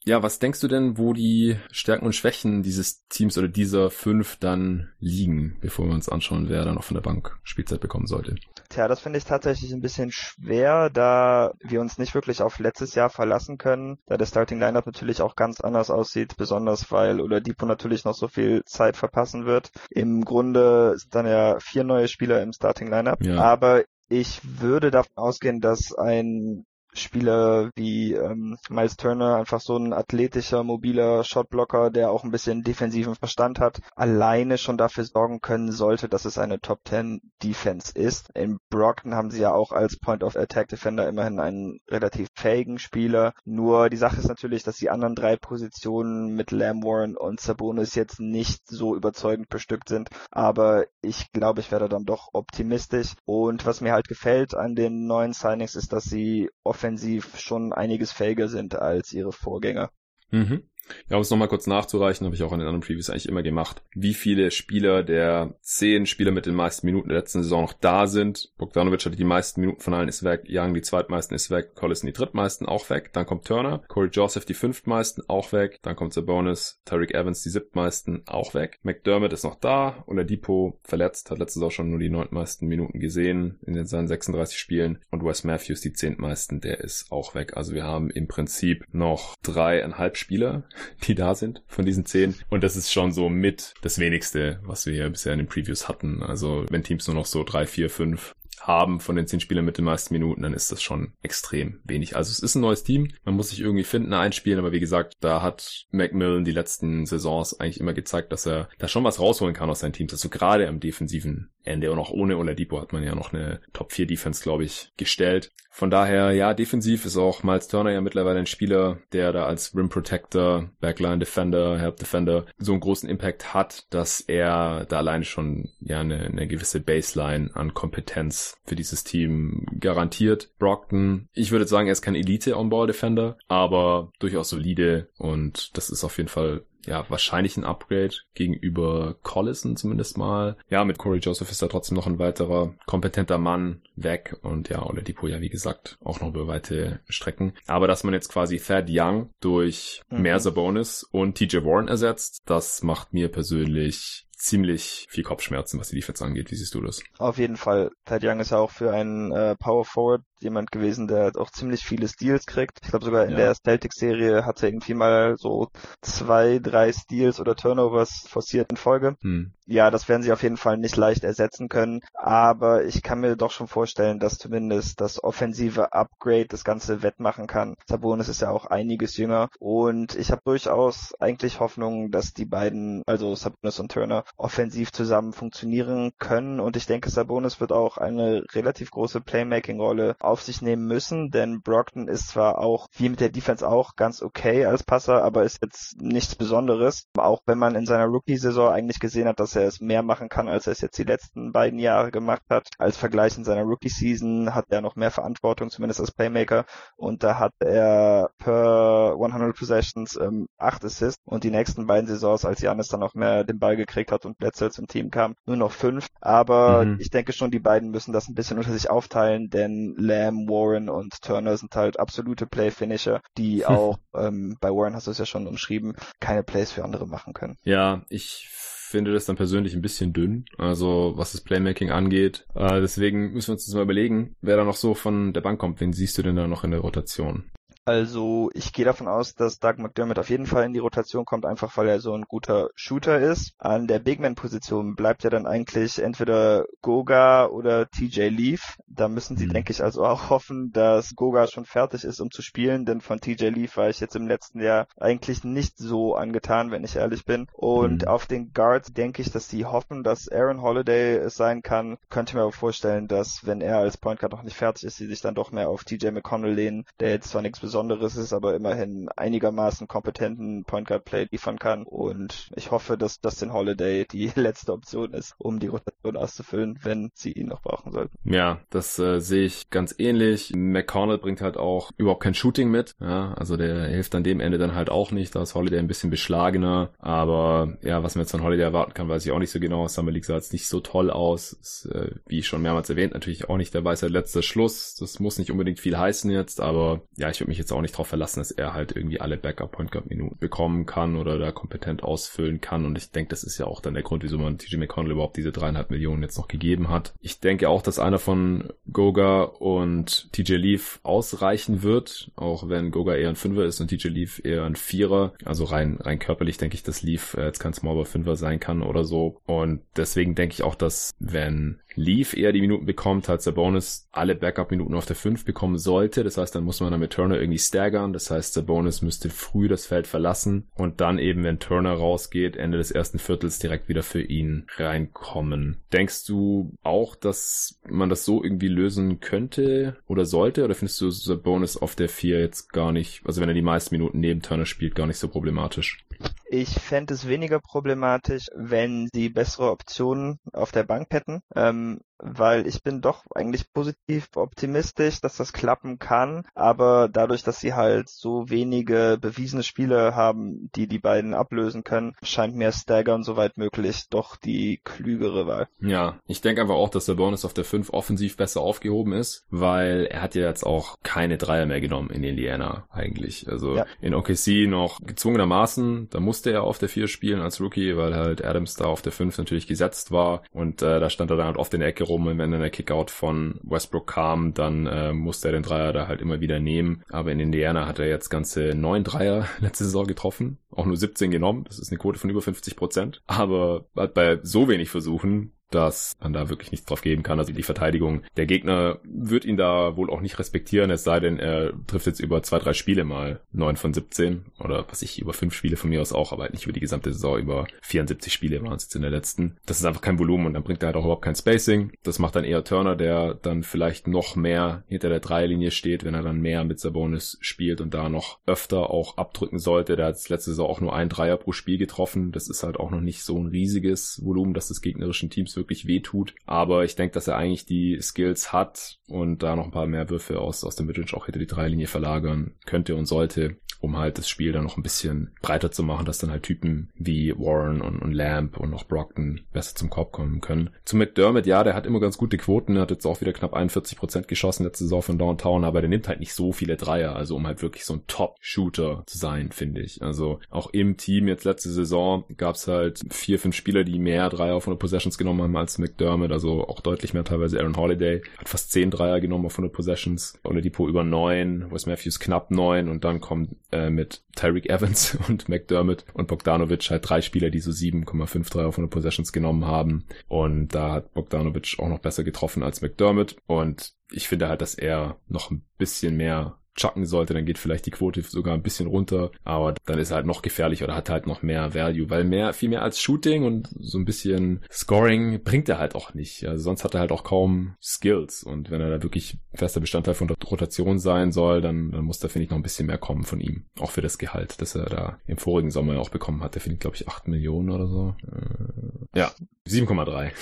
Ja, was denkst du denn, wo die Stärken und Schwächen dieses Teams oder dieser fünf dann liegen, bevor wir uns anschauen, wer dann noch von der Bank Spielzeit bekommen sollte? Tja, das finde ich tatsächlich ein bisschen schwer, da wir uns nicht wirklich auf letztes Jahr verlassen können, da der Starting Lineup natürlich auch ganz anders aussieht, besonders weil Oladipo natürlich noch so viel Zeit verpassen wird. Im Grunde sind dann ja vier neue Spieler im Starting Lineup, ja. aber ich würde davon ausgehen, dass ein Spieler wie ähm, Miles Turner, einfach so ein athletischer, mobiler Shotblocker, der auch ein bisschen defensiven Verstand hat, alleine schon dafür sorgen können sollte, dass es eine Top 10 Defense ist. In Brockton haben sie ja auch als Point of Attack Defender immerhin einen relativ fähigen Spieler. Nur die Sache ist natürlich, dass die anderen drei Positionen mit Lamb Warren und Sabonis jetzt nicht so überzeugend bestückt sind. Aber ich glaube, ich werde dann doch optimistisch. Und was mir halt gefällt an den neuen Signings ist, dass sie offensiv offensiv schon einiges fähiger sind als ihre Vorgänger. Mhm. Ja, um es nochmal kurz nachzureichen, habe ich auch in den anderen Previews eigentlich immer gemacht, wie viele Spieler der zehn Spieler mit den meisten Minuten der letzten Saison noch da sind. Bogdanovic hatte die meisten Minuten von allen, ist weg. Young die zweitmeisten ist weg. Collison die drittmeisten auch weg. Dann kommt Turner. Corey Joseph die fünftmeisten auch weg. Dann kommt Sabonis. Tyreek Evans die siebtmeisten auch weg. McDermott ist noch da. Und der Depot verletzt, hat letztes Jahr schon nur die neuntmeisten Minuten gesehen in seinen 36 Spielen. Und Wes Matthews die zehntmeisten, der ist auch weg. Also wir haben im Prinzip noch dreieinhalb Spieler, die da sind von diesen zehn. Und das ist schon so mit das wenigste, was wir bisher in den Previews hatten. Also wenn Teams nur noch so drei, vier, fünf haben von den zehn Spielern mit den meisten Minuten, dann ist das schon extrem wenig. Also es ist ein neues Team. Man muss sich irgendwie finden, einspielen, aber wie gesagt, da hat Macmillan die letzten Saisons eigentlich immer gezeigt, dass er da schon was rausholen kann aus seinen Teams. Also gerade am defensiven Ende und auch ohne Oladipo hat man ja noch eine Top 4 Defense, glaube ich, gestellt. Von daher, ja, defensiv ist auch Miles Turner ja mittlerweile ein Spieler, der da als Rim Protector, Backline Defender, Help Defender so einen großen Impact hat, dass er da alleine schon ja eine, eine gewisse Baseline an Kompetenz für dieses Team garantiert. Brockton, ich würde sagen, er ist kein Elite-On-Ball-Defender, aber durchaus solide und das ist auf jeden Fall ja, wahrscheinlich ein Upgrade gegenüber Collison zumindest mal. Ja, mit Corey Joseph ist da trotzdem noch ein weiterer kompetenter Mann weg und ja, Oladipo ja, wie gesagt, auch noch über weite Strecken. Aber dass man jetzt quasi Thad Young durch mhm. mehr Sabonis und TJ Warren ersetzt, das macht mir persönlich ziemlich viel Kopfschmerzen, was die Defense angeht. Wie siehst du das? Auf jeden Fall. Ted Young ist ja auch für einen äh, Power Forward jemand gewesen, der auch ziemlich viele Steals kriegt. Ich glaube sogar in ja. der Celtics-Serie hat er irgendwie mal so zwei, drei Steals oder Turnovers forciert in Folge. Hm. Ja, das werden sie auf jeden Fall nicht leicht ersetzen können. Aber ich kann mir doch schon vorstellen, dass zumindest das offensive Upgrade das Ganze wettmachen kann. Sabonis ist ja auch einiges jünger. Und ich habe durchaus eigentlich Hoffnung, dass die beiden, also Sabonis und Turner, offensiv zusammen funktionieren können. Und ich denke, Sabonis wird auch eine relativ große Playmaking-Rolle auf sich nehmen müssen, denn Brockton ist zwar auch, wie mit der Defense auch, ganz okay als Passer, aber ist jetzt nichts Besonderes. Auch wenn man in seiner Rookie-Saison eigentlich gesehen hat, dass er es mehr machen kann, als er es jetzt die letzten beiden Jahre gemacht hat. Als Vergleich in seiner Rookie-Season hat er noch mehr Verantwortung, zumindest als Playmaker. Und da hat er per 100 Possessions ähm, 8 Assists und die nächsten beiden Saisons, als Janis dann noch mehr den Ball gekriegt hat und Bledsoe zum Team kam, nur noch 5. Aber mhm. ich denke schon, die beiden müssen das ein bisschen unter sich aufteilen, denn Lamb, Warren und Turner sind halt absolute Play-Finisher, die auch, ähm, bei Warren hast du es ja schon umschrieben, keine Plays für andere machen können. Ja, ich finde das dann persönlich ein bisschen dünn, also was das Playmaking angeht. Äh, deswegen müssen wir uns das mal überlegen, wer da noch so von der Bank kommt. Wen siehst du denn da noch in der Rotation? Also ich gehe davon aus, dass Doug McDermott auf jeden Fall in die Rotation kommt, einfach weil er so ein guter Shooter ist. An der Bigman-Position bleibt ja dann eigentlich entweder Goga oder TJ Leaf. Da müssen sie, mhm. denke ich, also auch hoffen, dass Goga schon fertig ist, um zu spielen, denn von TJ Leaf war ich jetzt im letzten Jahr eigentlich nicht so angetan, wenn ich ehrlich bin. Und mhm. auf den Guards denke ich, dass sie hoffen, dass Aaron Holiday es sein kann. Könnte mir aber vorstellen, dass wenn er als Point Guard noch nicht fertig ist, sie sich dann doch mehr auf TJ McConnell lehnen, der jetzt zwar nichts Besonderes Besonderes ist, aber immerhin einigermaßen kompetenten Point Guard Play liefern kann. Und ich hoffe, dass Dustin Holiday die letzte Option ist, um die Rotation auszufüllen, wenn sie ihn noch brauchen sollten. Ja, das äh, sehe ich ganz ähnlich. McConnell bringt halt auch überhaupt kein Shooting mit. Ja, also der hilft an dem Ende dann halt auch nicht. Da ist Holiday ein bisschen beschlagener. Aber ja, was man jetzt von Holiday erwarten kann, weiß ich auch nicht so genau. Summer League sah jetzt nicht so toll aus. Ist, äh, wie schon mehrmals erwähnt, natürlich auch nicht der weiße letzte Schluss. Das muss nicht unbedingt viel heißen jetzt, aber ja, ich würde mich jetzt jetzt auch nicht darauf verlassen, dass er halt irgendwie alle Backup-Point Guard-Minuten bekommen kann oder da kompetent ausfüllen kann. Und ich denke, das ist ja auch dann der Grund, wieso man TJ McConnell überhaupt diese dreieinhalb Millionen jetzt noch gegeben hat. Ich denke auch, dass einer von Goga und TJ Leaf ausreichen wird, auch wenn Goga eher ein Fünfer ist und TJ Leaf eher ein Vierer. Also rein, rein körperlich denke ich, dass Leaf jetzt kein Smallball Fünfer sein kann oder so. Und deswegen denke ich auch, dass wenn Leaf eher die Minuten bekommt, als der Bonus alle Backup-Minuten auf der 5 bekommen sollte. Das heißt, dann muss man dann mit Turner irgendwie staggern. Das heißt, der Bonus müsste früh das Feld verlassen und dann eben, wenn Turner rausgeht, Ende des ersten Viertels direkt wieder für ihn reinkommen. Denkst du auch, dass man das so irgendwie lösen könnte oder sollte? Oder findest du der Bonus auf der 4 jetzt gar nicht, also wenn er die meisten Minuten neben Turner spielt, gar nicht so problematisch? Ich fände es weniger problematisch, wenn sie bessere Optionen auf der Bank hätten. Ähm, um, weil ich bin doch eigentlich positiv optimistisch, dass das klappen kann, aber dadurch, dass sie halt so wenige bewiesene Spiele haben, die die beiden ablösen können, scheint mir Stagger soweit möglich doch die klügere Wahl. Ja, ich denke einfach auch, dass der Bonus auf der 5 offensiv besser aufgehoben ist, weil er hat ja jetzt auch keine Dreier mehr genommen in Indiana eigentlich. Also ja. in OKC noch gezwungenermaßen, da musste er auf der 4 spielen als Rookie, weil halt Adams da auf der 5 natürlich gesetzt war und äh, da stand er dann halt oft in der Ecke rum und wenn dann der Kickout von Westbrook kam, dann äh, musste er den Dreier da halt immer wieder nehmen. Aber in Indiana hat er jetzt ganze neun Dreier letzte Saison getroffen, auch nur 17 genommen. Das ist eine Quote von über 50 Prozent. Aber bei so wenig Versuchen dass man da wirklich nichts drauf geben kann. Also die Verteidigung der Gegner wird ihn da wohl auch nicht respektieren, es sei denn, er trifft jetzt über zwei, drei Spiele mal neun von 17 oder was ich über fünf Spiele von mir aus auch, aber halt nicht über die gesamte Saison, über 74 Spiele waren es jetzt in der letzten. Das ist einfach kein Volumen und dann bringt er halt auch überhaupt kein Spacing. Das macht dann eher Turner, der dann vielleicht noch mehr hinter der Dreierlinie steht, wenn er dann mehr mit Sabonis spielt und da noch öfter auch abdrücken sollte. Der hat letzte Saison auch nur ein Dreier pro Spiel getroffen. Das ist halt auch noch nicht so ein riesiges Volumen, dass des gegnerischen Teams wirklich wehtut. Aber ich denke, dass er eigentlich die Skills hat und da noch ein paar mehr Würfe aus, aus dem Midrange auch hinter die Dreilinie verlagern könnte und sollte, um halt das Spiel dann noch ein bisschen breiter zu machen, dass dann halt Typen wie Warren und, und Lamb und auch Brockton besser zum Korb kommen können. Zu McDermott, ja, der hat immer ganz gute Quoten, hat jetzt auch wieder knapp 41 Prozent geschossen letzte Saison von Downtown, aber der nimmt halt nicht so viele Dreier, also um halt wirklich so ein Top-Shooter zu sein, finde ich. Also auch im Team jetzt letzte Saison gab's halt vier, fünf Spieler, die mehr Dreier von den Possessions genommen haben als McDermott, also auch deutlich mehr teilweise Aaron Holiday, hat fast zehn Dreier genommen auf 100 Possessions, Oladipo über neun, Wes Matthews knapp neun und dann kommt äh, mit Tyreek Evans und McDermott und Bogdanovic halt drei Spieler, die so 7,5 Dreier auf 100 Possessions genommen haben. Und da hat Bogdanovic auch noch besser getroffen als McDermott. Und ich finde halt, dass er noch ein bisschen mehr chucken sollte, dann geht vielleicht die Quote sogar ein bisschen runter, aber dann ist er halt noch gefährlicher oder hat halt noch mehr Value, weil mehr, viel mehr als Shooting und so ein bisschen Scoring bringt er halt auch nicht. Also sonst hat er halt auch kaum Skills und wenn er da wirklich fester Bestandteil von der Rotation sein soll, dann, dann muss da, finde ich, noch ein bisschen mehr kommen von ihm. Auch für das Gehalt, das er da im vorigen Sommer auch bekommen hat. Der findet, glaube ich, 8 Millionen oder so. Äh, ja, 7,3.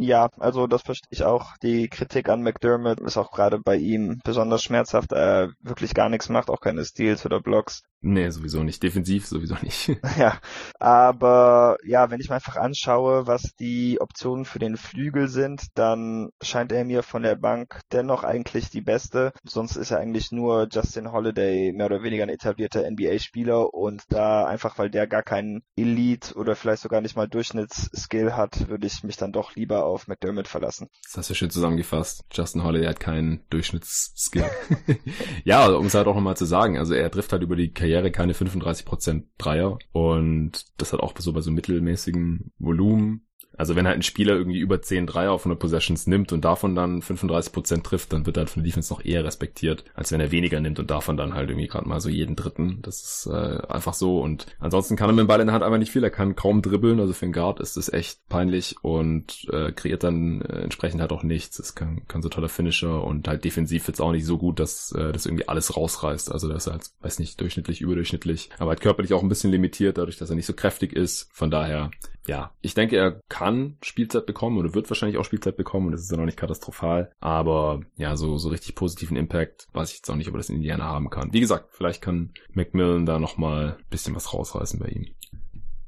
Ja, also das verstehe ich auch. Die Kritik an McDermott ist auch gerade bei ihm besonders schmerzhaft. Er wirklich gar nichts macht, auch keine Steals oder Blocks. Nee, sowieso nicht. Defensiv sowieso nicht. ja, aber ja, wenn ich mir einfach anschaue, was die Optionen für den Flügel sind, dann scheint er mir von der Bank dennoch eigentlich die beste. Sonst ist er eigentlich nur Justin Holiday, mehr oder weniger ein etablierter NBA-Spieler und da einfach, weil der gar keinen Elite oder vielleicht sogar nicht mal Durchschnittsskill hat, würde ich mich dann doch lieber auf McDermott verlassen. Das hast du schön zusammengefasst. Justin Holiday hat keinen Durchschnittsskill. ja, um es halt auch nochmal zu sagen, also er trifft halt über die Karriere keine 35% Dreier und das hat auch so bei so mittelmäßigen Volumen also wenn halt ein Spieler irgendwie über 10 Dreier auf 100 Possessions nimmt und davon dann 35% trifft, dann wird er halt von der Defense noch eher respektiert, als wenn er weniger nimmt und davon dann halt irgendwie gerade mal so jeden dritten. Das ist äh, einfach so und ansonsten kann er mit dem Ball in der Hand einfach nicht viel. Er kann kaum dribbeln, also für einen Guard ist das echt peinlich und äh, kreiert dann äh, entsprechend halt auch nichts. Es kann, kann so toller Finisher und halt defensiv jetzt auch nicht so gut, dass äh, das irgendwie alles rausreißt. Also das ist halt, weiß nicht, durchschnittlich, überdurchschnittlich, aber halt körperlich auch ein bisschen limitiert, dadurch, dass er nicht so kräftig ist. Von daher ja, ich denke, er kann Spielzeit bekommen oder wird wahrscheinlich auch Spielzeit bekommen und das ist ja noch nicht katastrophal. Aber ja, so, so richtig positiven Impact weiß ich jetzt auch nicht, ob er das in Indiana haben kann. Wie gesagt, vielleicht kann Macmillan da nochmal ein bisschen was rausreißen bei ihm.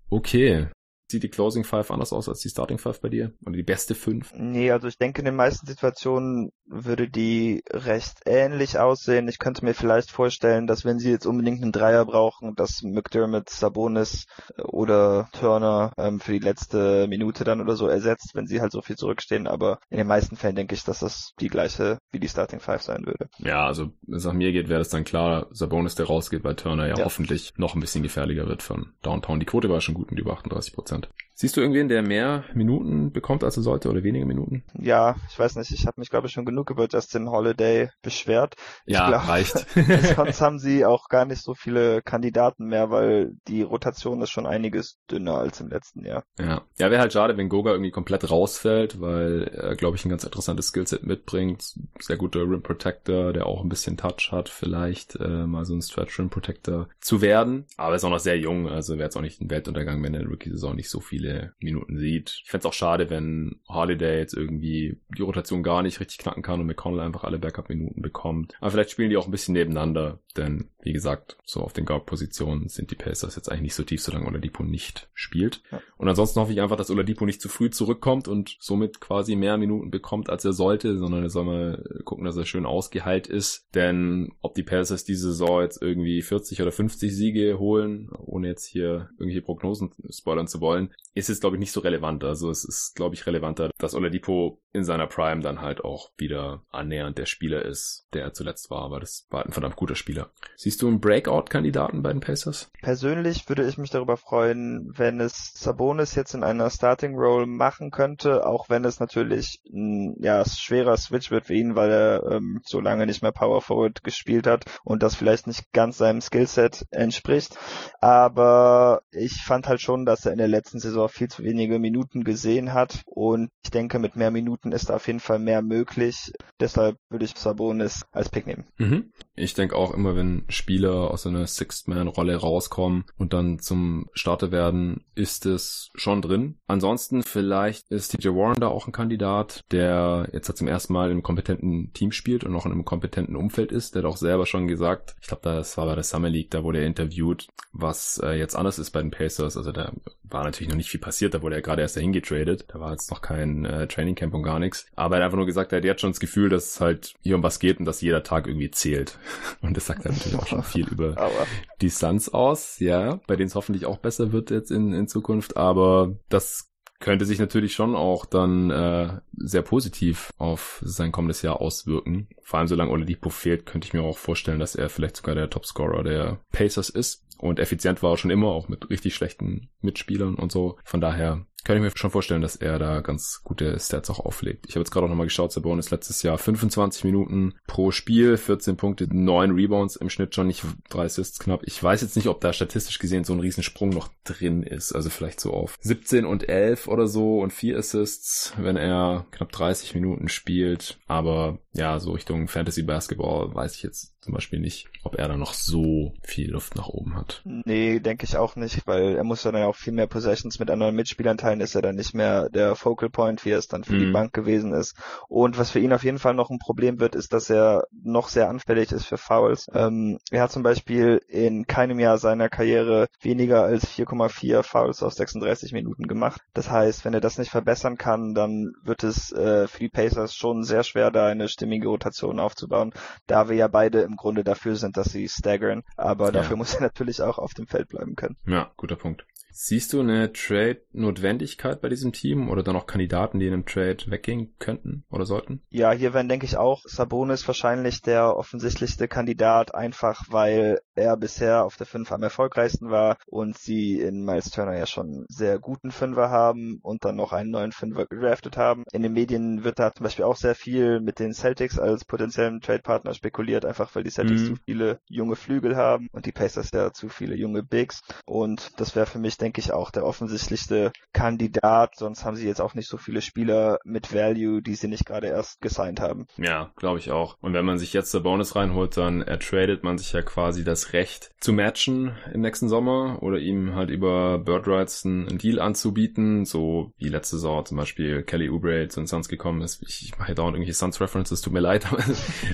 Okay, Sieht die Closing Five anders aus als die Starting Five bei dir? Oder die beste Fünf? Nee, also ich denke, in den meisten Situationen würde die recht ähnlich aussehen. Ich könnte mir vielleicht vorstellen, dass wenn sie jetzt unbedingt einen Dreier brauchen, dass McDermott, Sabonis äh, oder Turner ähm, für die letzte Minute dann oder so ersetzt, wenn sie halt so viel zurückstehen. Aber in den meisten Fällen denke ich, dass das die gleiche wie die Starting Five sein würde. Ja, also wenn es nach mir geht, wäre es dann klar, Sabonis, der rausgeht, weil Turner ja, ja, hoffentlich noch ein bisschen gefährlicher wird von Downtown. Die Quote war schon gut mit über 38 Prozent. Prozent. Siehst du irgendwen, der mehr Minuten bekommt, als er sollte oder weniger Minuten? Ja, ich weiß nicht. Ich habe mich, glaube ich, schon genug über Justin Holiday beschwert. Ich ja, glaub, reicht. sonst haben sie auch gar nicht so viele Kandidaten mehr, weil die Rotation ist schon einiges dünner als im letzten Jahr. Ja, ja wäre halt schade, wenn Goga irgendwie komplett rausfällt, weil er, glaube ich, ein ganz interessantes Skillset mitbringt. Sehr guter Rim Protector, der auch ein bisschen Touch hat, vielleicht äh, mal so ein Stretch Rim Protector zu werden. Aber er ist auch noch sehr jung, also wäre jetzt auch nicht ein Weltuntergang, wenn er in der Rookie-Saison nicht so viele viele Minuten sieht. Ich fände es auch schade, wenn Holiday jetzt irgendwie die Rotation gar nicht richtig knacken kann und McConnell einfach alle Backup-Minuten bekommt. Aber vielleicht spielen die auch ein bisschen nebeneinander, denn wie gesagt, so auf den Guard-Positionen sind die Pacers jetzt eigentlich nicht so tief, solange Oladipo nicht spielt. Ja. Und ansonsten hoffe ich einfach, dass Oladipo nicht zu früh zurückkommt und somit quasi mehr Minuten bekommt, als er sollte, sondern er soll mal gucken, dass er schön ausgeheilt ist. Denn ob die Pacers diese Saison jetzt irgendwie 40 oder 50 Siege holen, ohne jetzt hier irgendwelche Prognosen spoilern zu wollen, ist es, glaube ich, nicht so relevant. Also es ist, glaube ich, relevanter, dass Oladipo in seiner Prime dann halt auch wieder annähernd der Spieler ist, der er zuletzt war. Aber das war ein verdammt guter Spieler. Siehst du einen Breakout-Kandidaten bei den Pacers? Persönlich würde ich mich darüber freuen, wenn es Sabonis jetzt in einer Starting Role machen könnte, auch wenn es natürlich ein ja, schwerer Switch wird für ihn, weil er ähm, so lange nicht mehr Power Forward gespielt hat und das vielleicht nicht ganz seinem Skillset entspricht. Aber ich fand halt schon, dass er in der letzten Saison viel zu wenige Minuten gesehen hat und ich denke, mit mehr Minuten ist da auf jeden Fall mehr möglich. Deshalb würde ich Sabonis als Pick nehmen. Mhm. Ich denke auch immer, wenn Spieler aus einer Sixth-Man-Rolle rauskommen und dann zum Starter werden, ist es schon drin. Ansonsten vielleicht ist TJ Warren da auch ein Kandidat, der jetzt zum ersten Mal in einem kompetenten Team spielt und auch in einem kompetenten Umfeld ist. Der hat auch selber schon gesagt, ich glaube, das war bei der Summer League, da wurde er interviewt, was äh, jetzt anders ist bei den Pacers. Also da war natürlich noch nicht viel passiert, da wurde er gerade erst dahin getradet. Da war jetzt noch kein äh, Training Camp und gar nichts. Aber er hat einfach nur gesagt, er hat jetzt schon das Gefühl, dass es halt hier um was geht und dass jeder Tag irgendwie zählt. Und das sagt natürlich auch schon viel über aber. die Suns aus, ja, bei denen es hoffentlich auch besser wird jetzt in, in Zukunft. Aber das könnte sich natürlich schon auch dann äh, sehr positiv auf sein kommendes Jahr auswirken. Vor allem solange Oladipo fehlt, könnte ich mir auch vorstellen, dass er vielleicht sogar der Topscorer der Pacers ist. Und effizient war er schon immer, auch mit richtig schlechten Mitspielern und so. Von daher kann ich mir schon vorstellen, dass er da ganz gute Stats auch auflegt. Ich habe jetzt gerade auch nochmal geschaut, Sabonis letztes Jahr 25 Minuten pro Spiel, 14 Punkte, 9 Rebounds im Schnitt schon, nicht drei Assists knapp. Ich weiß jetzt nicht, ob da statistisch gesehen so ein Riesensprung noch drin ist. Also vielleicht so auf 17 und 11 oder so und 4 Assists, wenn er knapp 30 Minuten spielt. Aber ja, so Richtung Fantasy Basketball weiß ich jetzt zum Beispiel nicht, ob er da noch so viel Luft nach oben hat. Nee, denke ich auch nicht, weil er muss dann ja auch viel mehr Possessions mit anderen Mitspielern teilen, ist er dann nicht mehr der Focal Point, wie er es dann für mhm. die Bank gewesen ist. Und was für ihn auf jeden Fall noch ein Problem wird, ist, dass er noch sehr anfällig ist für Fouls. Ähm, er hat zum Beispiel in keinem Jahr seiner Karriere weniger als 4,4 Fouls auf 36 Minuten gemacht. Das heißt, wenn er das nicht verbessern kann, dann wird es äh, für die Pacers schon sehr schwer, da eine stimmige Rotation aufzubauen, da wir ja beide im Grunde dafür sind, dass sie staggern. Aber ja. dafür muss er natürlich auch auf dem Feld bleiben können. Ja, guter Punkt. Siehst du eine Trade-Notwendigkeit bei diesem Team oder dann auch Kandidaten, die in einem Trade weggehen könnten oder sollten? Ja, hier wären, denke ich, auch Sabonis wahrscheinlich der offensichtlichste Kandidat, einfach weil er bisher auf der 5 am erfolgreichsten war und sie in Miles Turner ja schon sehr guten Fünfer haben und dann noch einen neuen Fünfer gedraftet haben. In den Medien wird da zum Beispiel auch sehr viel mit den Celtics als potenziellen Trade-Partner spekuliert, einfach weil die Celtics mhm. zu viele junge Flügel haben und die Pacers ja zu viele junge Bigs und das wäre für mich denke ich, auch der offensichtlichste Kandidat. Sonst haben sie jetzt auch nicht so viele Spieler mit Value, die sie nicht gerade erst gesigned haben. Ja, glaube ich auch. Und wenn man sich jetzt der Bonus reinholt, dann ertradet man sich ja quasi das Recht zu matchen im nächsten Sommer oder ihm halt über Bird Rights einen Deal anzubieten, so wie letzte Saison zum Beispiel Kelly Oubre zu den Suns gekommen ist. Ich, mache dauernd irgendwelche Suns References, tut mir leid, aber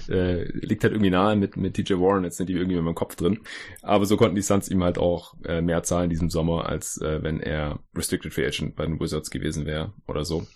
äh, liegt halt irgendwie nahe mit, mit TJ Warren, jetzt sind die irgendwie in meinem Kopf drin. Aber so konnten die Suns ihm halt auch äh, mehr zahlen in diesem Sommer, als äh, wenn er Restricted Free Agent bei den Wizards gewesen wäre oder so.